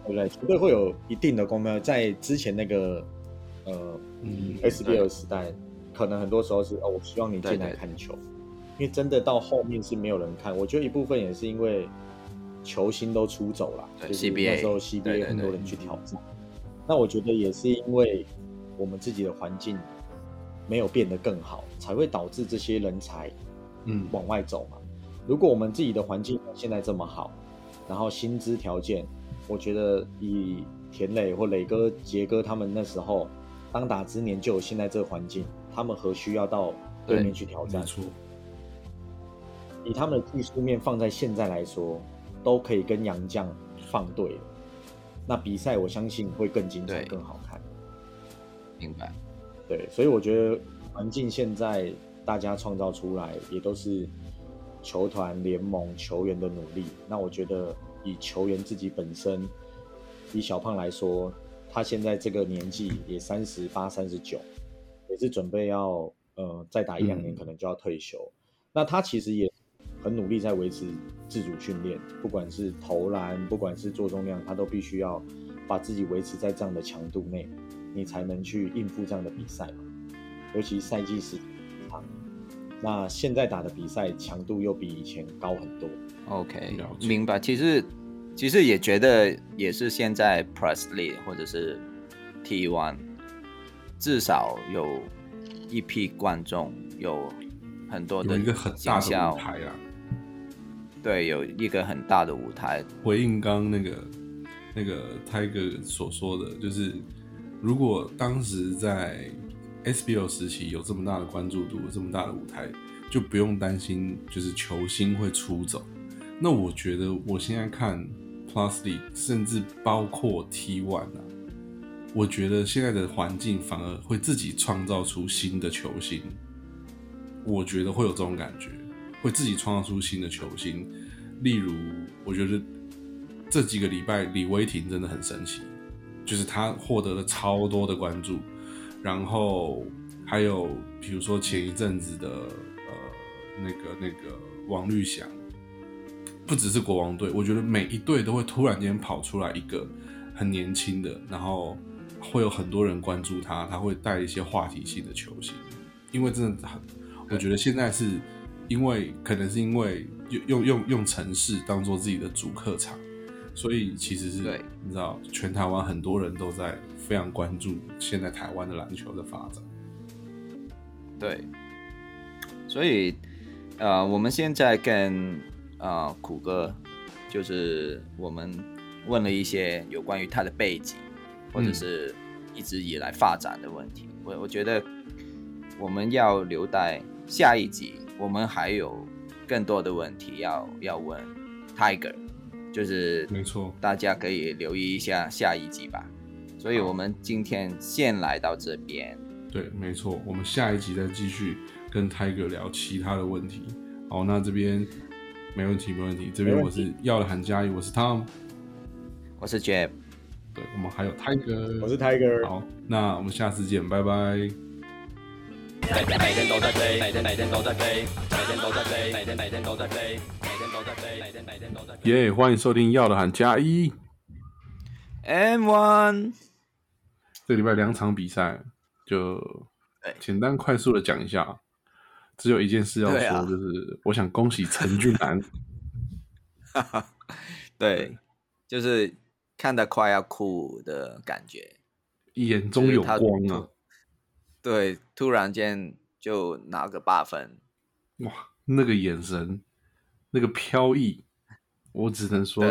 对不对？球队会有一定的公标，在之前那个呃 SBL 时代，可能很多时候是哦，我希望你进来看球，因为真的到后面是没有人看。我觉得一部分也是因为球星都出走了，就是那时候 CBA 很多人去挑战。那我觉得也是因为我们自己的环境没有变得更好，才会导致这些人才嗯往外走嘛。如果我们自己的环境现在这么好，然后薪资条件。我觉得以田磊或磊哥、杰哥他们那时候当打之年就有现在这个环境，他们何需要到对面去挑战？以他们的技术面放在现在来说，都可以跟杨将放对那比赛我相信会更精彩、更好看。明白。对，所以我觉得环境现在大家创造出来，也都是球团、联盟、球员的努力。那我觉得。以球员自己本身，以小胖来说，他现在这个年纪也三十八、三十九，也是准备要呃再打一两年，可能就要退休。那他其实也很努力在维持自主训练，不管是投篮，不管是做重量，他都必须要把自己维持在这样的强度内，你才能去应付这样的比赛嘛。尤其赛季是长，那现在打的比赛强度又比以前高很多。OK，明白。其实，其实也觉得也是现在 Presley 或者是 T One，至少有一批观众，有很多的有一个很大的舞台啊。对，有一个很大的舞台。回应刚那个那个 Tiger 所说的，就是如果当时在 SBL 时期有这么大的关注度，这么大的舞台，就不用担心就是球星会出走。那我觉得我现在看 Plus League，甚至包括 T1 啊，我觉得现在的环境反而会自己创造出新的球星。我觉得会有这种感觉。会自己创造出新的球星，例如，我觉得这几个礼拜李威霆真的很神奇，就是他获得了超多的关注，然后还有比如说前一阵子的呃那个那个王绿翔，不只是国王队，我觉得每一队都会突然间跑出来一个很年轻的，然后会有很多人关注他，他会带一些话题性的球星，因为真的很，我觉得现在是。因为可能是因为用 [LAUGHS] 用用用城市当做自己的主客场，所以其实是你知道，全台湾很多人都在非常关注现在台湾的篮球的发展。对，所以呃，我们现在跟呃苦哥，就是我们问了一些有关于他的背景，或者是一直以来发展的问题。我我觉得我们要留待下一集。我们还有更多的问题要要问 Tiger，就是没错，大家可以留意一下下一集吧。所以我们今天先来到这边。对，没错，我们下一集再继续跟 Tiger 聊其他的问题。好，那这边没问题，没问题。这边我是要了韩佳怡，我是 Tom，我是 Jeff，对我们还有 Tiger，我是 Tiger。好，那我们下次见，拜拜。每天每天都在飞，每天每天都在飞，每天都在飞，每天每天都在飞，每天都在飞，每天每天都在飞。耶，欢迎收听要的喊加一，M One。这礼拜两场比赛，就简单快速的讲一下。只有一件事要说，就是我想恭喜陈俊南。哈哈，对，就是看得快要哭的感觉，眼中有光啊。对，突然间就拿个八分，哇，那个眼神，那个飘逸，我只能说，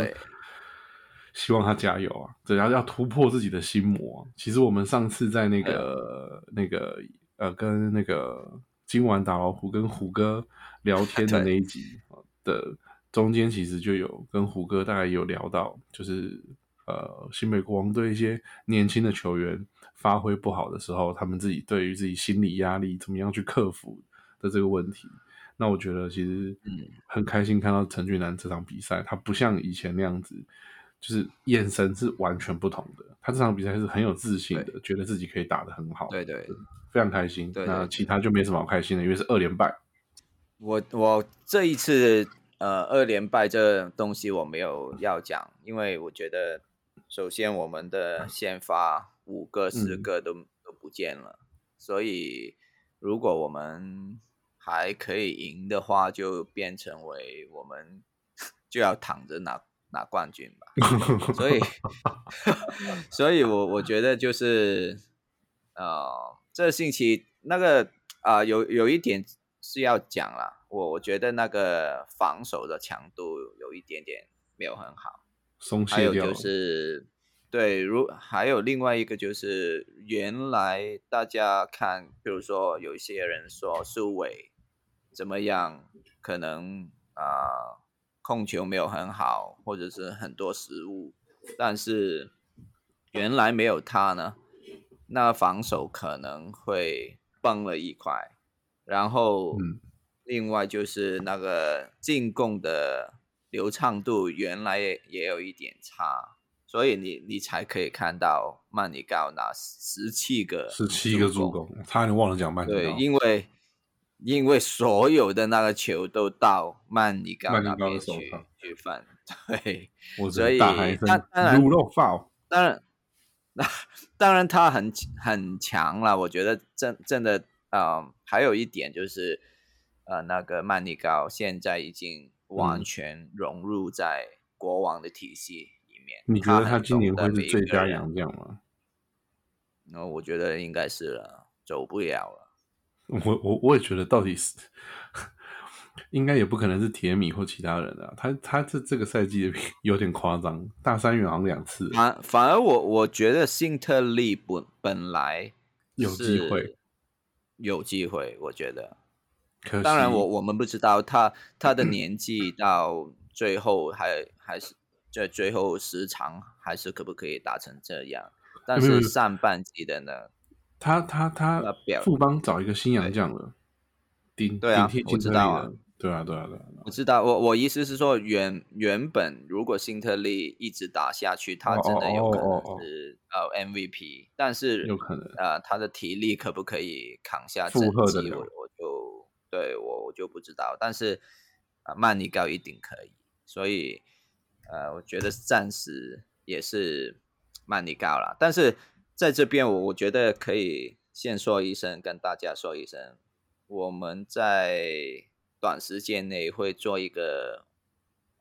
希望他加油啊！只要要突破自己的心魔。其实我们上次在那个那个呃，跟那个今晚打老虎跟虎哥聊天的 [LAUGHS] 那一集的中间，其实就有跟虎哥大概有聊到，就是呃，新美国王队一些年轻的球员。发挥不好的时候，他们自己对于自己心理压力怎么样去克服的这个问题，那我觉得其实嗯很开心看到陈俊南这场比赛，他不像以前那样子，就是眼神是完全不同的。他这场比赛是很有自信的，觉得自己可以打得很好，对对，非常开心。对那其他就没什么好开心的，因为是二连败。我我这一次呃二连败这东西我没有要讲，因为我觉得首先我们的先发。五个、十个都都不见了，所以如果我们还可以赢的话，就变成为我们 [LAUGHS] 就要躺着拿拿冠军吧。[LAUGHS] 所以，[LAUGHS] 所以我我觉得就是，呃，这星期那个啊，有有一点是要讲了。我我觉得那个防守的强度有一点点没有很好，还有就是。对，如还有另外一个就是，原来大家看，比如说有一些人说苏伟怎么样，可能啊控球没有很好，或者是很多失误，但是原来没有他呢，那防守可能会崩了一块，然后另外就是那个进攻的流畅度原来也有一点差。所以你你才可以看到曼尼高拿十七个十七个助攻，差点忘了讲曼尼高。对，因为因为所有的那个球都到曼尼高那边去去犯，[LAUGHS] 对，所以那当然卤肉饭，当然那 [LAUGHS] 当然他很很强了。我觉得真真的啊，还有一点就是呃，那个曼尼高现在已经完全融入在国王的体系里面。你觉得他今年会是最佳洋将吗？那我觉得应该是了，走不了了。我我我也觉得，到底是应该也不可能是铁米或其他人啊。他他这这个赛季 [LAUGHS] 有点夸张，大三元好像两次。反反而我我觉得辛特利本本来有机会，有机会，我觉得。可当然，我我们不知道他他的年纪到最后还还是在最后时长还是可不可以达成这样。但是上半季的呢，他他他富邦找一个新洋将了，顶对啊，我知道啊，对啊对啊对啊，我知道。我我意思是说，原原本如果辛特利一直打下去，他真的有可能是呃 MVP，但是有可能呃他的体力可不可以扛下负荷的我我就。对我我就不知道，但是啊，曼尼高一定可以，所以呃，我觉得暂时也是曼尼高了。但是在这边，我我觉得可以先说一声，跟大家说一声，我们在短时间内会做一个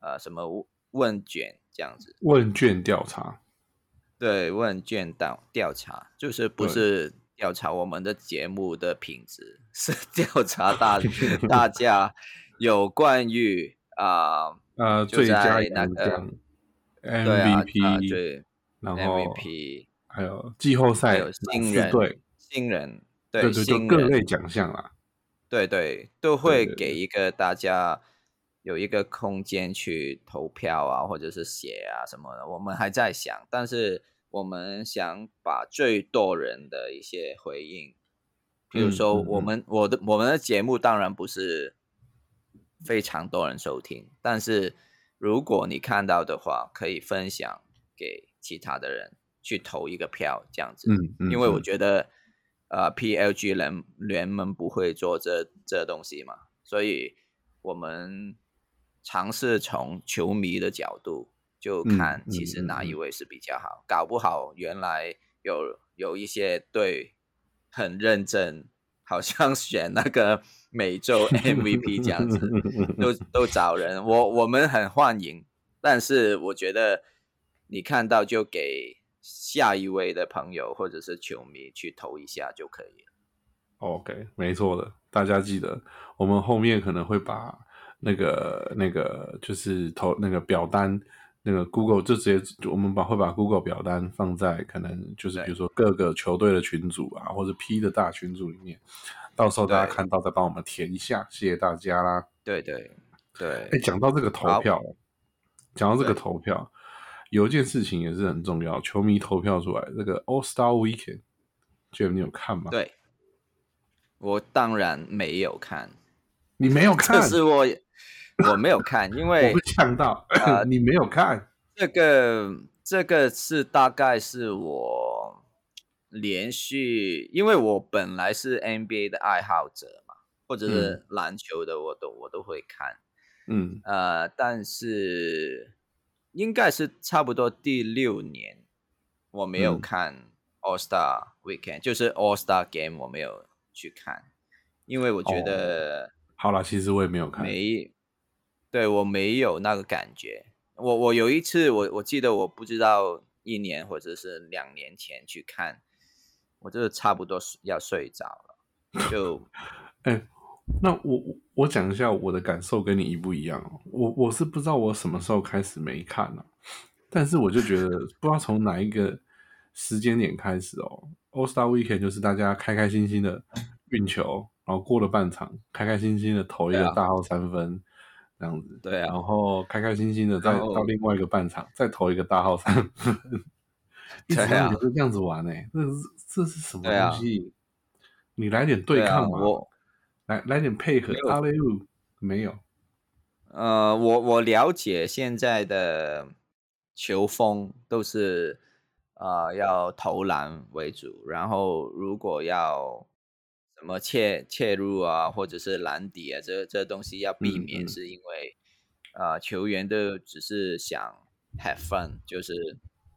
呃什么问卷这样子，问卷调查，对，问卷调调查，就是不是。调查我们的节目的品质，[LAUGHS] 是调查大 [LAUGHS] 大家有关于啊呃最佳那个 MVP 对，然后 MVP 还有季后赛有新人对新人对对新各类奖项啦，对对都会给一个大家有一个空间去投票啊，或者是写啊什么的，我们还在想，但是。我们想把最多人的一些回应，比如说我们我的我们的节目当然不是非常多人收听，但是如果你看到的话，可以分享给其他的人去投一个票，这样子。嗯，因为我觉得呃，PLG 联联盟不会做这这东西嘛，所以我们尝试从球迷的角度。就看其实哪一位是比较好，搞不好原来有有一些队很认真，好像选那个美洲 [LAUGHS] MVP 这样子，都 [LAUGHS] 都找人，我我们很欢迎，但是我觉得你看到就给下一位的朋友或者是球迷去投一下就可以了。OK，没错的，大家记得我们后面可能会把那个那个就是投那个表单。那个 Google 就直接，我们把会把 Google 表单放在可能就是比如说各个球队的群组啊，或者 P 的大群组里面，到时候大家看到再帮我们填一下，谢谢大家啦。对对对。哎，讲到这个投票，讲到这个投票，有一件事情也是很重要，球迷投票出来这个 All Star Weekend，就你有看吗？对，我当然没有看，你没有看，[LAUGHS] 这是我。我没有看，因为 [LAUGHS] 我呛到。呃，[LAUGHS] 你没有看这个，这个是大概是我连续，因为我本来是 NBA 的爱好者嘛，或者是篮球的，我都我都会看。嗯，呃，但是应该是差不多第六年我没有看 All Star Weekend，就是 All Star Game 我没有去看，因为我觉得好了，其实我也没有看。没。对我没有那个感觉，我我有一次我我记得我不知道一年或者是两年前去看，我就是差不多要睡着了，就，[LAUGHS] 哎，那我我讲一下我的感受跟你一不一样，我我是不知道我什么时候开始没看了，但是我就觉得不知道从哪一个时间点开始哦，All Star Weekend 就是大家开开心心的运球，然后过了半场，开开心心的投一个大号三分。这样子，对啊，然后开开心心的再到另外一个半场，再投一个大号三分，[LAUGHS] 一直是这样子玩诶，这是这是什么东西？你来点对抗嘛，来来点配合，阿雷乌没有。呃，我我了解现在的球风都是呃要投篮为主，然后如果要。什么切切入啊，或者是篮底啊，这这东西要避免，是因为啊，球员都只是想 have fun，就是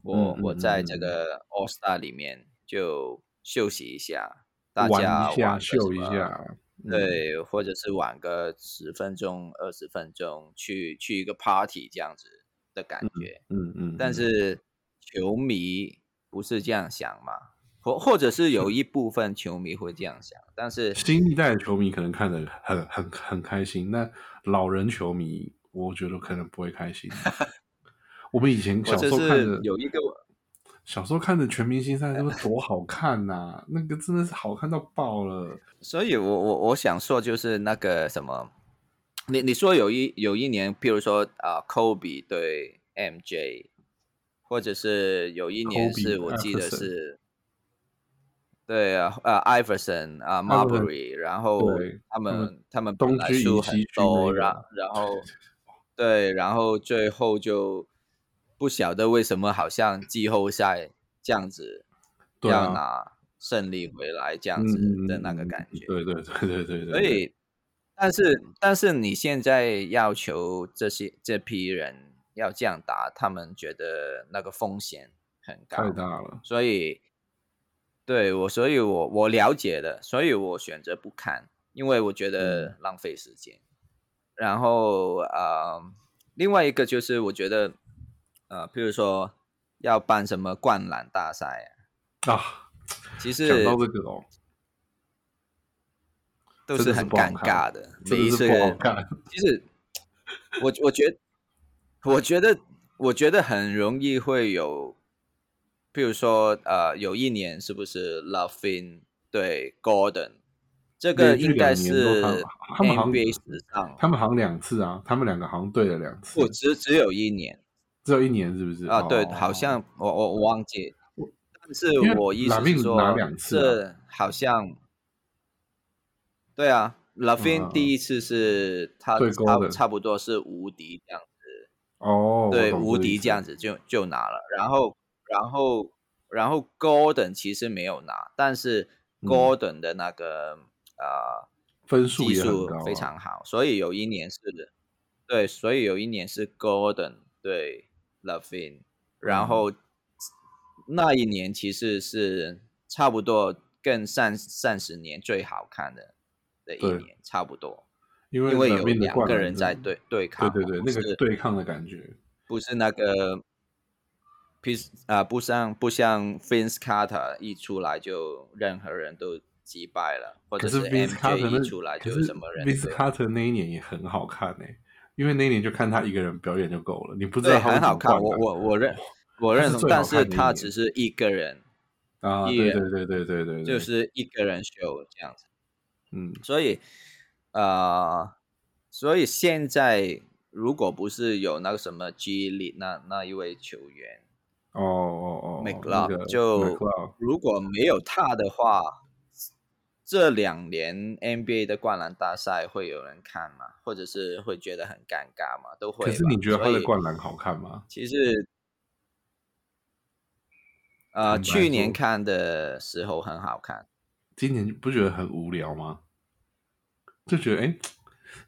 我我在这个 All Star 里面就休息一下，大家玩秀一下，对，或者是晚个十分钟、二十分钟，去去一个 party 这样子的感觉，嗯嗯，但是球迷不是这样想嘛。或或者是有一部分球迷会这样想，但是新一代的球迷可能看得很很很开心，那老人球迷我觉得可能不会开心。[LAUGHS] 我们以前小时候看的有一个小时候看的全明星赛，那么多好看呐！[LAUGHS] 那个真的是好看到爆了。所以我我我想说就是那个什么，你你说有一有一年，譬如说啊，Kobe 对 MJ，或者是有一年是我记得是。对啊，呃，艾弗森啊，Marbury，然后他们他们本来输很多，然然后 [LAUGHS] 对，然后最后就不晓得为什么好像季后赛这样子要拿胜利回来这样子的那个感觉。对对对对对对。所以，但是但是你现在要求这些这批人要这样打，他们觉得那个风险很高，太大了，所以。对我，所以我我了解的，所以我选择不看，因为我觉得浪费时间。然后呃，另外一个就是我觉得，呃，譬如说要办什么灌篮大赛啊，其实讲到这个哦，都是很尴尬的，每一次。其实我我觉得，我觉得我觉得很容易会有。譬如说，呃，有一年是不是 Lovin 对 Gordon？这个应该是 NBA 史上，他们好像两次啊，他们两个好像对了两次。不，只只有一年，只有一年是不是？啊，对，好像我我我忘记，但是我意思是说，这好像，对啊，Lovin 第一次是他差差不多是无敌这样子，哦，对，无敌这样子就就拿了，然后。然后，然后 Gordon 其实没有拿，但是 Gordon 的那个啊分数技术非常好，所以有一年是，对，所以有一年是 Golden 对 Lavin，然后那一年其实是差不多跟上上十年最好看的的一年，差不多，因为因为有两个人在对对抗，对对对，那个对抗的感觉，不是那个。不啊，不像不像 Vince Carter 一出来就任何人都击败了，或者是 Vince Carter 一出来就什么人。Vince Carter 那一年也很好看呢，因为那一年就看他一个人表演就够了，你不知道很好看。我我我认我认同，但是他只是一个人啊，对对对对对对，就是一个人秀这样子。嗯，所以啊，所以现在如果不是有那个什么 G 里那那一位球员。哦哦哦，McLeod 就如果没有他的话，这两年 NBA 的灌篮大赛会有人看吗？或者是会觉得很尴尬吗？都会。可是你觉得他的灌篮好看吗？其实，呃，去年看的时候很好看，今年不觉得很无聊吗？就觉得哎，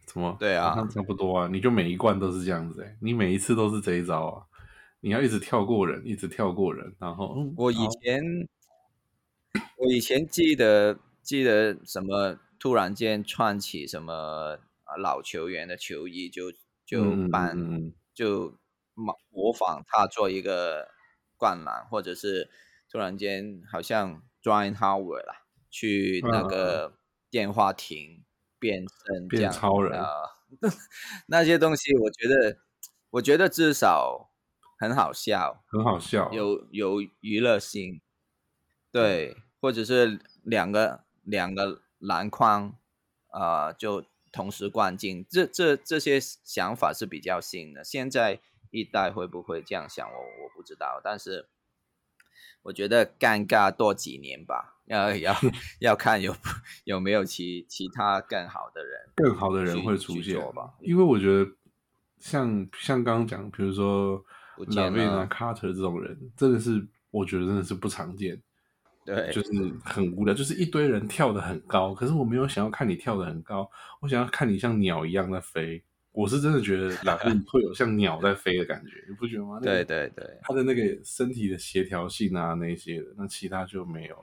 怎么？对啊，差不多啊，你就每一冠都是这样子哎，你每一次都是这一招啊。你要一直跳过人，一直跳过人，然后我以前我以前记得记得什么，突然间串起什么老球员的球衣，就就扮就模模仿他做一个灌篮，或者是突然间好像 John Howard 啦，去那个电话亭变身变超人啊，[LAUGHS] 那些东西，我觉得我觉得至少。很好笑，很好笑，有有娱乐性，对，或者是两个两个篮筐，呃，就同时灌进，这这这些想法是比较新的。现在一代会不会这样想，我我不知道，但是我觉得尴尬多几年吧，要 [LAUGHS] 要要看有有没有其其他更好的人，更好的人会出现吧，因为我觉得像像刚刚讲，比如说。老魏啊，卡特这种人真的是，我觉得真的是不常见。对，就是很无聊，就是一堆人跳的很高，可是我没有想要看你跳的很高，我想要看你像鸟一样在飞。我是真的觉得老魏 [LAUGHS] 会有像鸟在飞的感觉，你不觉得吗？对对对，他的那个身体的协调性啊，那些的，那其他就没有。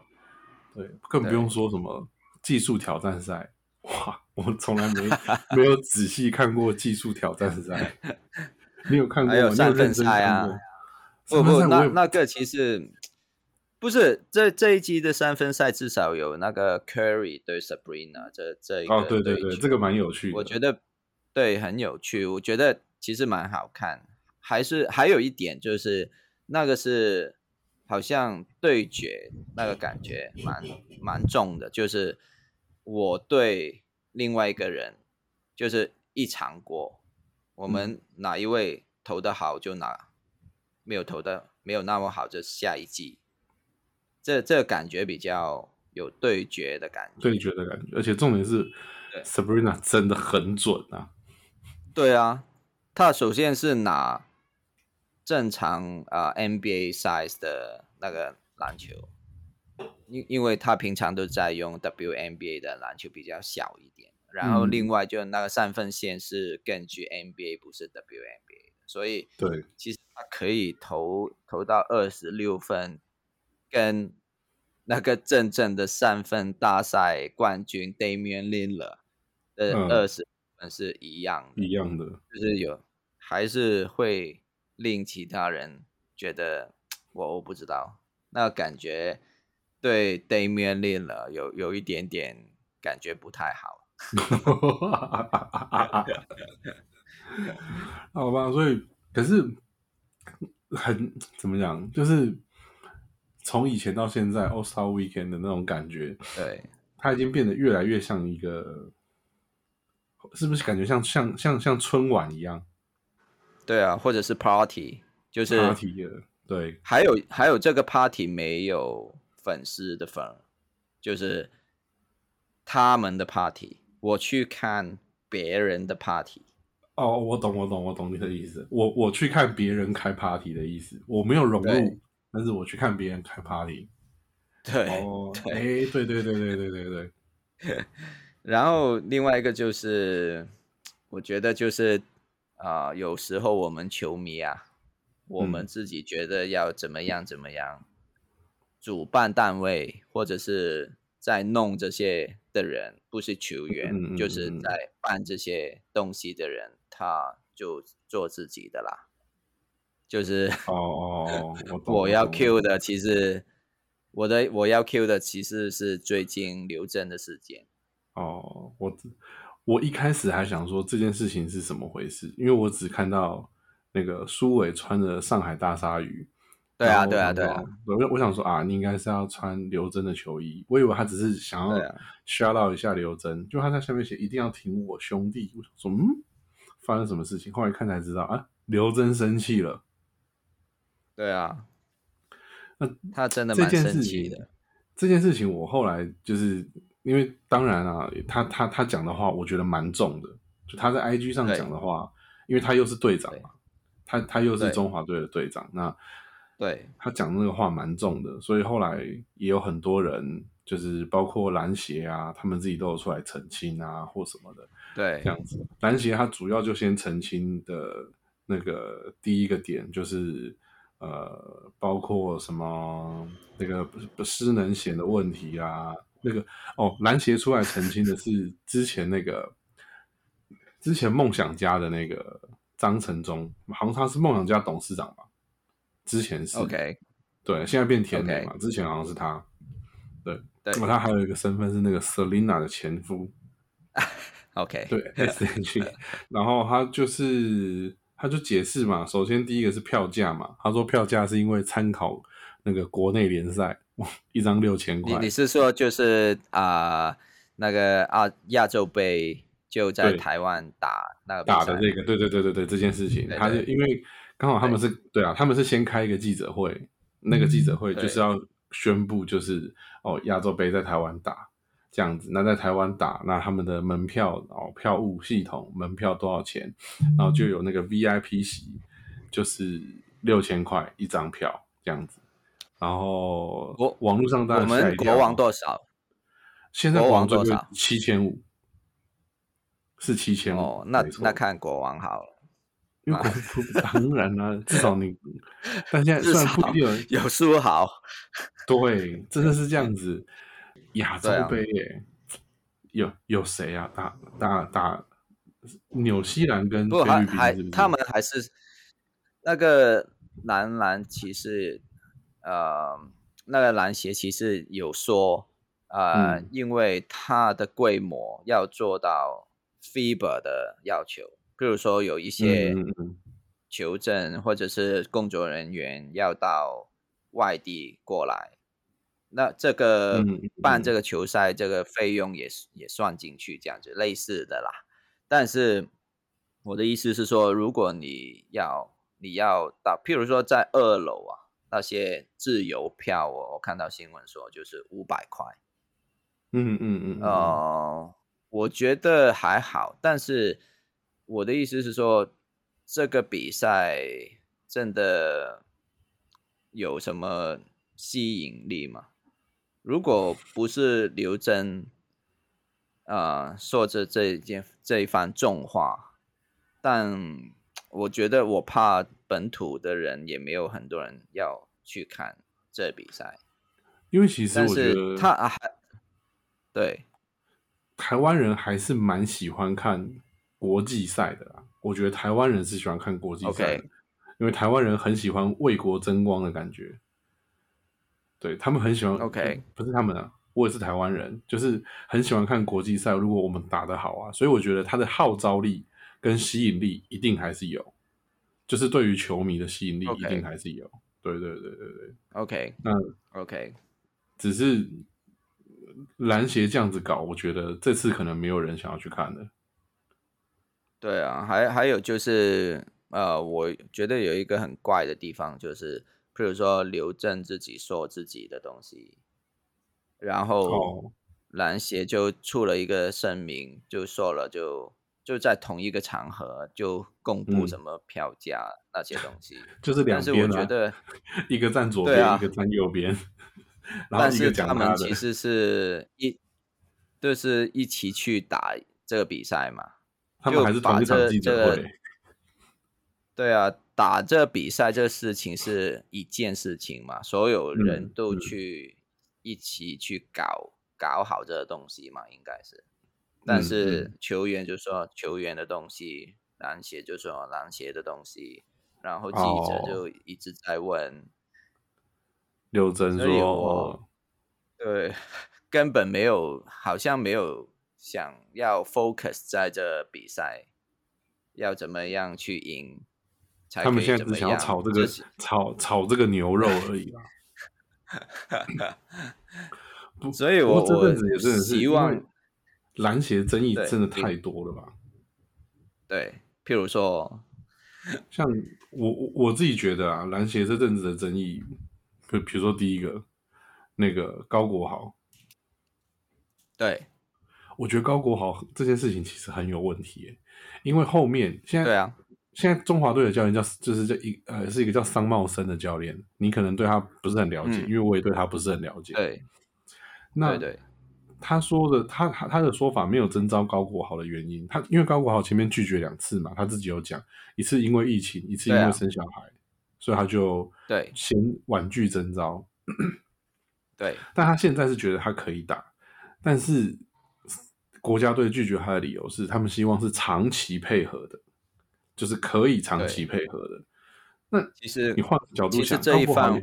对，更不用说什么技术挑战赛。哇，我从来没没有仔细看过技术挑战赛。[LAUGHS] 你有看过？还有三分赛啊！不不，那那个其实不是这这一季的三分赛至少有那个 Curry 对 Sabrina 这这一个哦，对对对，这个蛮有趣的。我觉得对很有趣，我觉得其实蛮好看。还是还有一点就是那个是好像对决那个感觉蛮蛮重的，就是我对另外一个人就是一场过，我们哪一位投的好就哪，没有投的没有那么好就下一季。这这个感觉比较有对决的感觉。对决的感觉，而且重点是 Sabrina 真的很准啊。对啊，他首先是拿正常啊、呃 NBA size 的那个篮球，因因为他平常都在用 WNBA 的篮球比较小一点，然后嗯另外就那个三分线是根据 NBA 不是 WNBA 的，所以对，其实他可以投投到二十六分，跟那个真正的三分大赛冠军 Damian Lillard 的嗯二十分是一样的。一样的。就是有还是会令其他人觉得我我不知道，那感觉对 Damian Lillard 有有一点点感觉不太好。[LAUGHS] 好吧，所以可是很怎么讲，就是从以前到现在 All Star Weekend 的那种感觉，对它已经变得越来越像一个，是不是感觉像像像像春晚一样对啊，或者是 Party，就是？party 了，对，还有还有这个 Party 没有粉丝的份儿，就是他们的 Party，我去看别人的 Party。哦，我懂，我懂，我懂你的意思。我我去看别人开 party 的意思，我没有融入对，但是我去看别人开 party。[LAUGHS] 对，哎，对对对对对对对，[LAUGHS] 然后另外一个就是，我觉得就是啊、有时候我们球迷啊，我们嗯自己觉得要怎么样怎么样，主办单位或者是在弄这些的人，不是球员，嗯嗯就是嗯在办这些东西的人，他就做自己的啦。就是哦哦哦，我懂我要 Q 的，其实我的我要 Q 的其实是最近刘真的事件。哦，我只我一开始还想说这件事情是怎么回事，因为我只看到那个苏伟穿着上海大鲨鱼。对啊对啊对啊我想说我我想说啊，你应该是要穿刘真的球衣，我以为他只是想要 shout out 一下刘真，就他在下面写一定要挺我兄弟，我想说嗯，发生什么事情？后来看才知道啊，刘真生气了。对啊，那他真的这蛮生气的。，这件事情我后来就是因为当然啊，他他他讲的话，我觉得蛮重的。就他在 IG 上对讲的话，因为他又是队长嘛，他他又是中华队的队长，那对他讲那个话蛮重的，所以后来也有很多人，就是包括篮协啊，他们自己都有出来澄清啊，或什么的。对这样子。篮协他主要就先澄清的那个第一个点就是呃，包括什么那个不不失能险的问题啊，那个哦，篮协出来澄清的是之前那个之前梦想家的那个张成忠，好像他是梦想家董事长吧，之前是 OK 对，现在变田磊 OK 嘛之前好像是他，对，对。哦他还有一个身份是那个 Selina 的前夫。[LAUGHS] OK 对 [LAUGHS] [LAUGHS] S H，然后他就是他就解释嘛，首先第一个是票价嘛，他说票价是因为参考那个国内联赛，哇一张六千块你你，是说就是啊、那个啊亚洲杯就在台湾打那个打的这个，对对对对对，这件事情，对他就因为刚好他们是对啊，他们是先开一个记者会，那个记者会就是要宣布就是哦亚洲杯在台湾打。这样子，那在台湾打，那他们的门票哦，票务系统门票多少钱？然后就有那个 VIP 席，就是六千块一张票这样子。然后国网络上大我家吓一跳们国王多少？现在国王最贵多少七千五，是七千五哦，那那看国王好了，因为国不当然啦、至少你，[LAUGHS] 但现在虽至然不少一定有输好。对，真的是这样子。亚洲杯耶，有有谁啊？打打打纽西兰跟不菲律宾还还是不是？他们还是那个男篮，其实呃，那个篮协其实有说，呃，嗯因为它的规模要做到 FIBA 的要求，譬如说有一些球证或者是工作人员要到外地过来，那这个办这个球赛这个费用也是也算进去，这样子类似的啦。但是我的意思是说，如果你要你要到，譬如说在二楼啊，那些自由票，我我看到新闻说就是五百块，嗯嗯嗯，呃，我觉得还好，但是我的意思是说，这个比赛真的有什么吸引力吗？如果不是刘真，呃，说着这一件这一番重话，但 [TSK] 我觉得我怕本土的人也没有很多人要去看这比赛，因为其实是我觉得他啊对。台湾人还是蛮喜欢看国际赛的啦。我觉得台湾人是喜欢看国际赛因为台湾人很喜欢为国争光的感觉。对他们很喜欢 OK 不是他们啊，我也是台湾人，就是很喜欢看国际赛。如果我们打得好啊，所以我觉得他的号召力跟吸引力一定还是有，就是对于球迷的吸引力一定还是有。对对对对对，OK 那 OK，只是篮协这样子搞，我觉得这次可能没有人想要去看的。对啊，还还有就是呃，我觉得有一个很怪的地方，就是譬如说刘正自己说自己的东西，然后哦篮协就出了一个声明，就说了就就在同一个场合就公布嗯什么票价、那些东西，[LAUGHS] 就是两但是我边、啊，觉得一个站左边，啊一个站右边，但是他他们其实是 [LAUGHS] 一就是一起去打这个比赛嘛，他们还是同一场记者就把这会。对啊，打这比赛这事情是一件事情嘛，所有人嗯都嗯。去一起去搞搞好这个东西嘛，应该是。但嗯是球员就说球员的东西，篮协就说篮协的东西，然后记者哦。就一直在问，刘真说我：“对，[LAUGHS] 根本没有，好像没有想要 focus 在这比赛，要怎么样去赢，才他们现在只想要炒这个是炒炒这个牛肉而已啊。[LAUGHS] 不所以我这阵子也真的是希望篮协争议真的太多了吧？对，譬如说，像我我我自己觉得啊，篮协这阵子的争议，比比如说第一个那个高国豪，对我觉得高国豪这件事情其实很有问题耶，因为后面现在对啊，现在中华队的教练叫就是这一呃是一个叫桑茂森的教练，你可能对他不是很了解，嗯。因为我也对他不是很了解。，对。那对对。他说的他他他的说法没有征召高国豪的原因，他因为高国豪前面拒绝两次嘛，他自己有讲，一次因为疫情，一次因为生小孩，所以他就对先婉拒征召。对。但他现在是觉得他可以打，但是国家队拒绝他的理由是，他们希望是长期配合的，就是可以长期配合的。那其实你换个角度想，其实这一番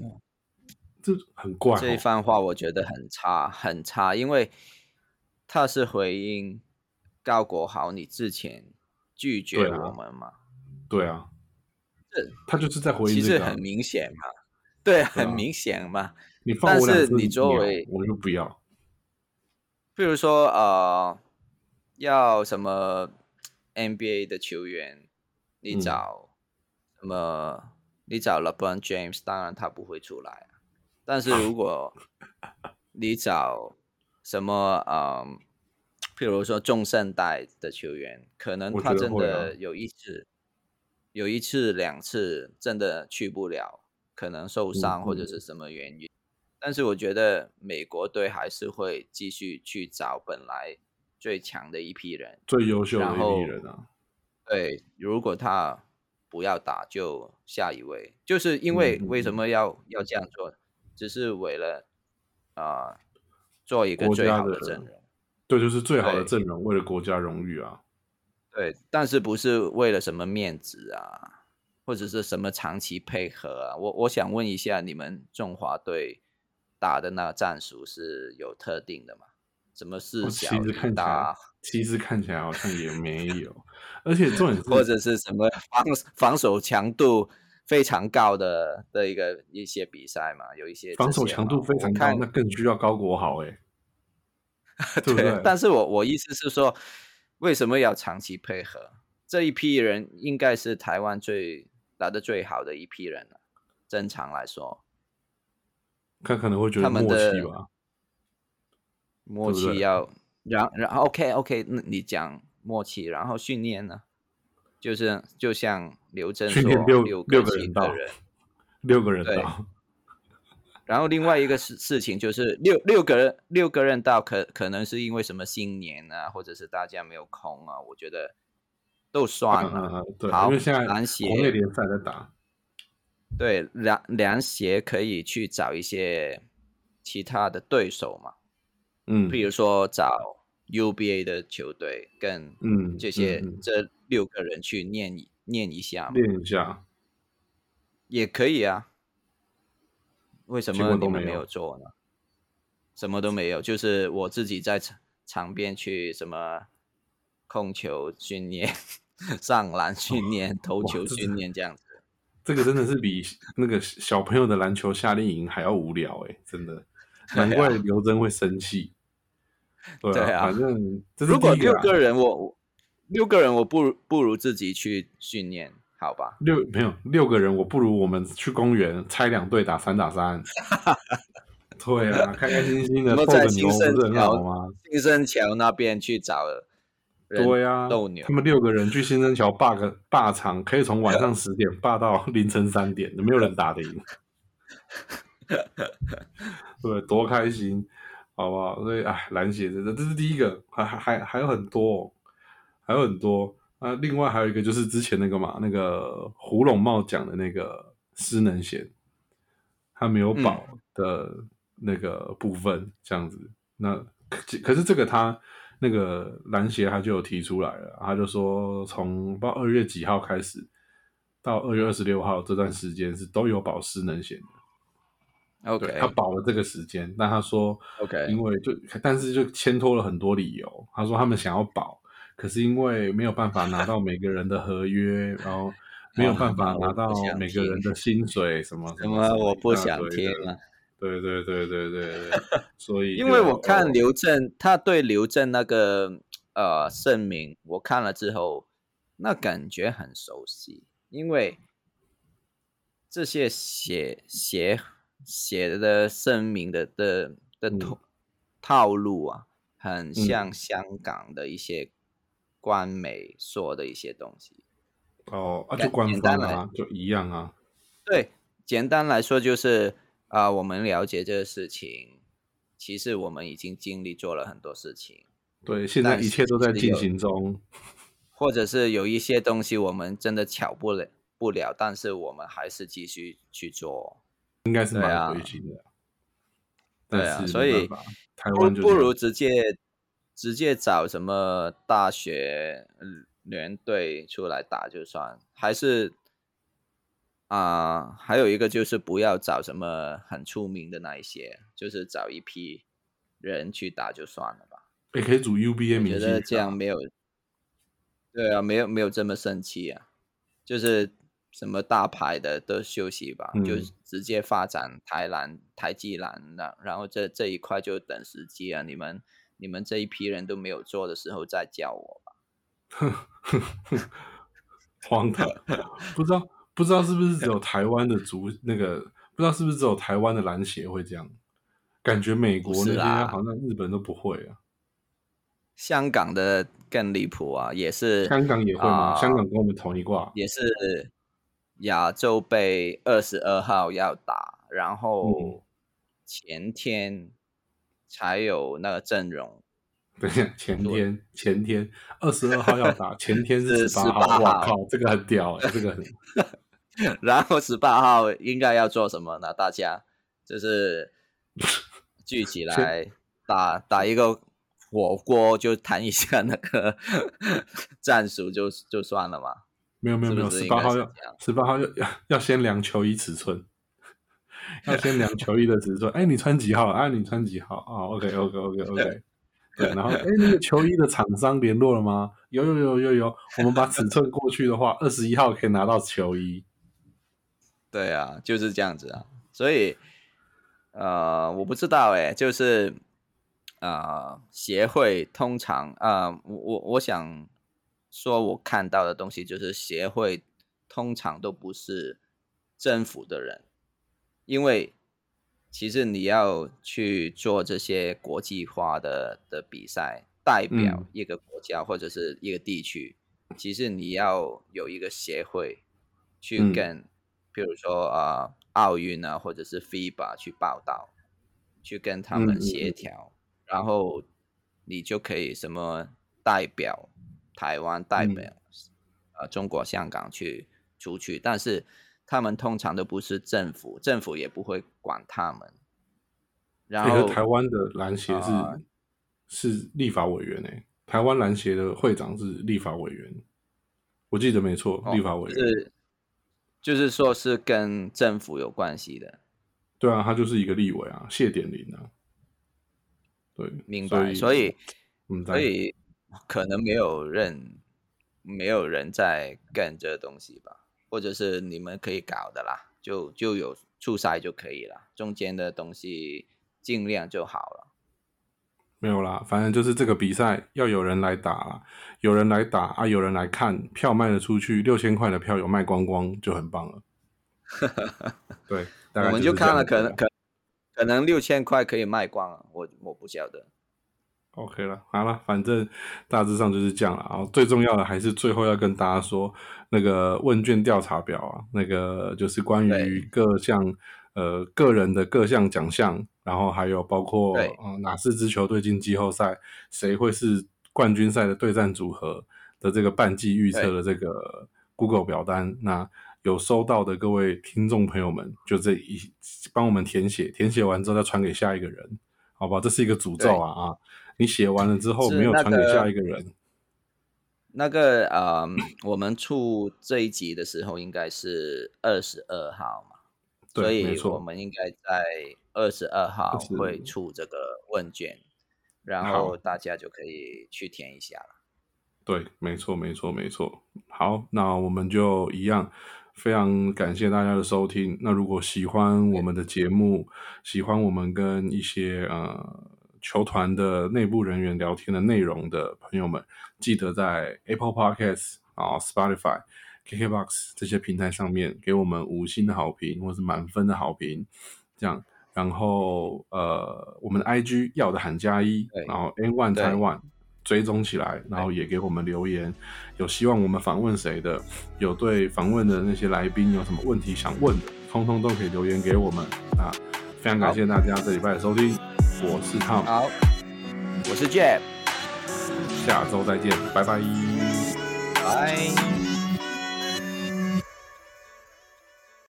这很怪、哦。这一番话我觉得很差很差，因为他是回应高国豪你之前拒绝我们嘛，对啊这，他就是在回应其这个啊、实很明显嘛，对，很明显嘛。你放我两次但是你作鸟为我就不要。比如说呃，要什么 NBA 的球员，你嗯找什么？你找 LeBron James，当然他不会出来啊。但是如果 [LAUGHS] 你找什么嗯，譬如说中生代的球员，可能他真的有一次、有一次两次真的去不了，可能受伤或者嗯是什么原因。但是我觉得美国队还是会继续去找本来最强的一批人。最优秀的一批人啊，对，如果他不要打，就下一位。就是因为为什么要、要这样做，只是为了啊、做一个最好的的阵容。对，就是最好的阵容，为了国家荣誉啊。对，但是不是为了什么面子啊，或者是什么长期配合啊？我我想问一下，你们中华队打的那个战术是有特定的嘛？什么四其小实看起来打，，其实看起来好像也没有，而且重点是，或者是什么防防守强度非常高的的一个一些比赛嘛？有一些防守强度非常高，那更需要高国豪 [LAUGHS] 哎、对？但是我我意思是说，为什么要长期配合？这一批人应该是台湾最打的最好的一批人了。正常来说，他可能会觉得默契吧，默契要，然然后 OK OK，那你讲默契，然后训练呢，就是就像刘真说六六六个个人到人，六个人对到，然后另外一个事事情就是六六个人六个人到可可能是因为什么新年啊，或者是大家没有空啊，我觉得都算嗯了。好因为现在篮协国内联赛在打，对，凉凉鞋可以去找一些其他的对手嘛，嗯比如说找 UBA 的球队跟嗯这些、这六个人去念一念一下嘛，练一下，也可以啊。为什么你们没有有做呢？什么都没有，就是我自己在场场边去什么控球训练、[LAUGHS] 上篮训练、投球训练这样子。这个真的是比那个小朋友的篮球夏令营还要无聊哎、真的，[LAUGHS] 难怪刘真会生气。对对啊反正如果六个人我，我六个人我不如不如自己去训练，好吧？六没有六个人，我不如我们去公园拆两队打三打三。[LAUGHS] 对啊，开开心心的我们斗牛，在新生桥吗？新生桥那边去找了对啊斗牛他，们六个人去新生桥霸个霸场，可以从晚上十点霸到凌晨三点，没有人打得赢。[LAUGHS] 对，多开心，好不好？所以，哎，篮协这这是第一个，还还还还有很多、哦，还有很多。啊，另外还有一个就是之前那个嘛，那个胡龙茂讲的那个失能险，他没有保的那个部分，这样子。那可可是这个他那个篮协他就有提出来了，他就说从不知道二月几号开始到二月二十六号这段时间是都有保失能险的。OK 他保了这个时间，但他说 OK 因为就但是就牵拖了很多理由。他说他们想要保，可是因为没有办法拿到每个人的合约，然后没有办法拿到每个人的薪水什么什么我不想听听了。对对对对对对，[LAUGHS] 所以因为我看哦刘正，他对刘正那个呃声明，我看了之后，那感觉很熟悉，因为这些写写写的声明的的的嗯套套路啊，很像香港的一些官媒说的一些东西。哦啊，就官简单来方啊，就一样啊。对，简单来说就是啊、我们了解这个事情，其实我们已经尽力做了很多事情。对，现在一切都在进行中。或者是有一些东西我们真的巧不了不了，但是我们还是继续去做。应该是蛮推行的。对啊所以台不湾就不如直接直接找什么大学呃联队出来打就算，还是啊、还有一个就是不要找什么很出名的那一些，就是找一批人去打就算了吧。也可以组 UBA 我明星觉得这样没有，对啊，没有没有这么生气啊，就是什么大牌的都休息吧，就嗯直接发展台篮、台技篮的然后这这一块就等时机啊，你们你们这一批人都没有做的时候再叫我吧。[LAUGHS] 荒唐，不知道不知道是不是只有台湾的足那个，不知道是不是只有台湾的篮协会这样，感觉美国那些不是啦好像日本都不会啊，香港的更离谱啊，也是香港也会吗？啊香港跟我们同一挂，也是亚洲杯二十二号要打，然嗯后前天才有那个阵容。[LAUGHS] 等一下，前天前天二十二号要打，前天是是十八18号，哇靠，这个很屌哎、这个很 [LAUGHS] 然后十八号应该要做什么呢？大家就是聚起 [LAUGHS] 来打打一个火锅，就谈一下那个战术就就算了嘛。没有没有没有，十八号要十八号要要要先量球衣尺寸，要先量球衣的尺寸。哎，你穿几号？啊，你穿几号？啊，OK，OK，OK，OK。对，然后哎，那个球衣的厂商联络了吗？有有有有有，我们把尺寸过去的话，二十一号可以拿到球衣。[LAUGHS] 对啊，就是这样子啊。所以，呃，我不知道哎，就是啊，协会通常啊，我我我想说，我看到的东西就是协会通常都不是政府的人，因为。其实你要去做这些国际化的的比赛，代表一个国家或者是一个地区，其实你要有一个协会去跟，比如说啊奥运啊或者是 FIBA 去报道，去跟他们协调，然后你就可以什么代表台湾代表呃中国香港去出去，但是。他们通常都不是政府，政府也不会管他们。然后台湾的篮协是是立法委员诶，台湾篮协的会长是立法委员，我记得没错，立法委员是就是说是跟政府有关系的。对啊，他就是一个立委啊，谢点林啊。对，明白。所以所以可能没有人没有人在干这东西吧。或者是你们可以搞的啦，就就有初赛就可以了，中间的东西尽量就好了。没有啦，反正就是这个比赛要有人来打，有人来打啊，有人来看，票卖得出去，六千块的票有卖光光就很棒了。[LAUGHS] 对，我们就看了，可能可可能六千块可以卖光了，我我不晓得。OK 了，好了，反正大致上就是这样了啊。最重要的还是最后要跟大家说，那个问卷调查表啊，那个就是关于各项呃个人的各项奖项，然后还有包括呃哪四支球队进季后赛，谁会是冠军赛的对战组合的这个半季预测的这个 Google 表单，那有收到的各位听众朋友们，就这一帮我们填写，填写完之后再传给下一个人，好吧？这是一个诅咒啊啊！你写完了之后没有传给下一个人。那个呃，我们出这一集的时候应该是二十二号嘛，所以我们应该在二十二号会出这个问卷，然后大家就可以去填一下了。对，没错，没错，没错。好，那我们就一样，非常感谢大家的收听。那如果喜欢我们的节目，喜欢我们跟一些呃。球团的内部人员聊天的内容的朋友们，记得在 Apple Podcast 啊、Spotify、KKBox 这些平台上面给我们五星的好评，或是满分的好评，这样。然后呃，我们的 IG 要的喊加一，然后 N One Taiwan 追踪起来，然后也给我们留言，有希望我们访问谁的，有对访问的那些来宾有什么问题想问的，通通都可以留言给我们啊！非常感谢大家这礼拜的收听。我是 Tom，好，我是 Jeff，下周再见，拜拜，拜。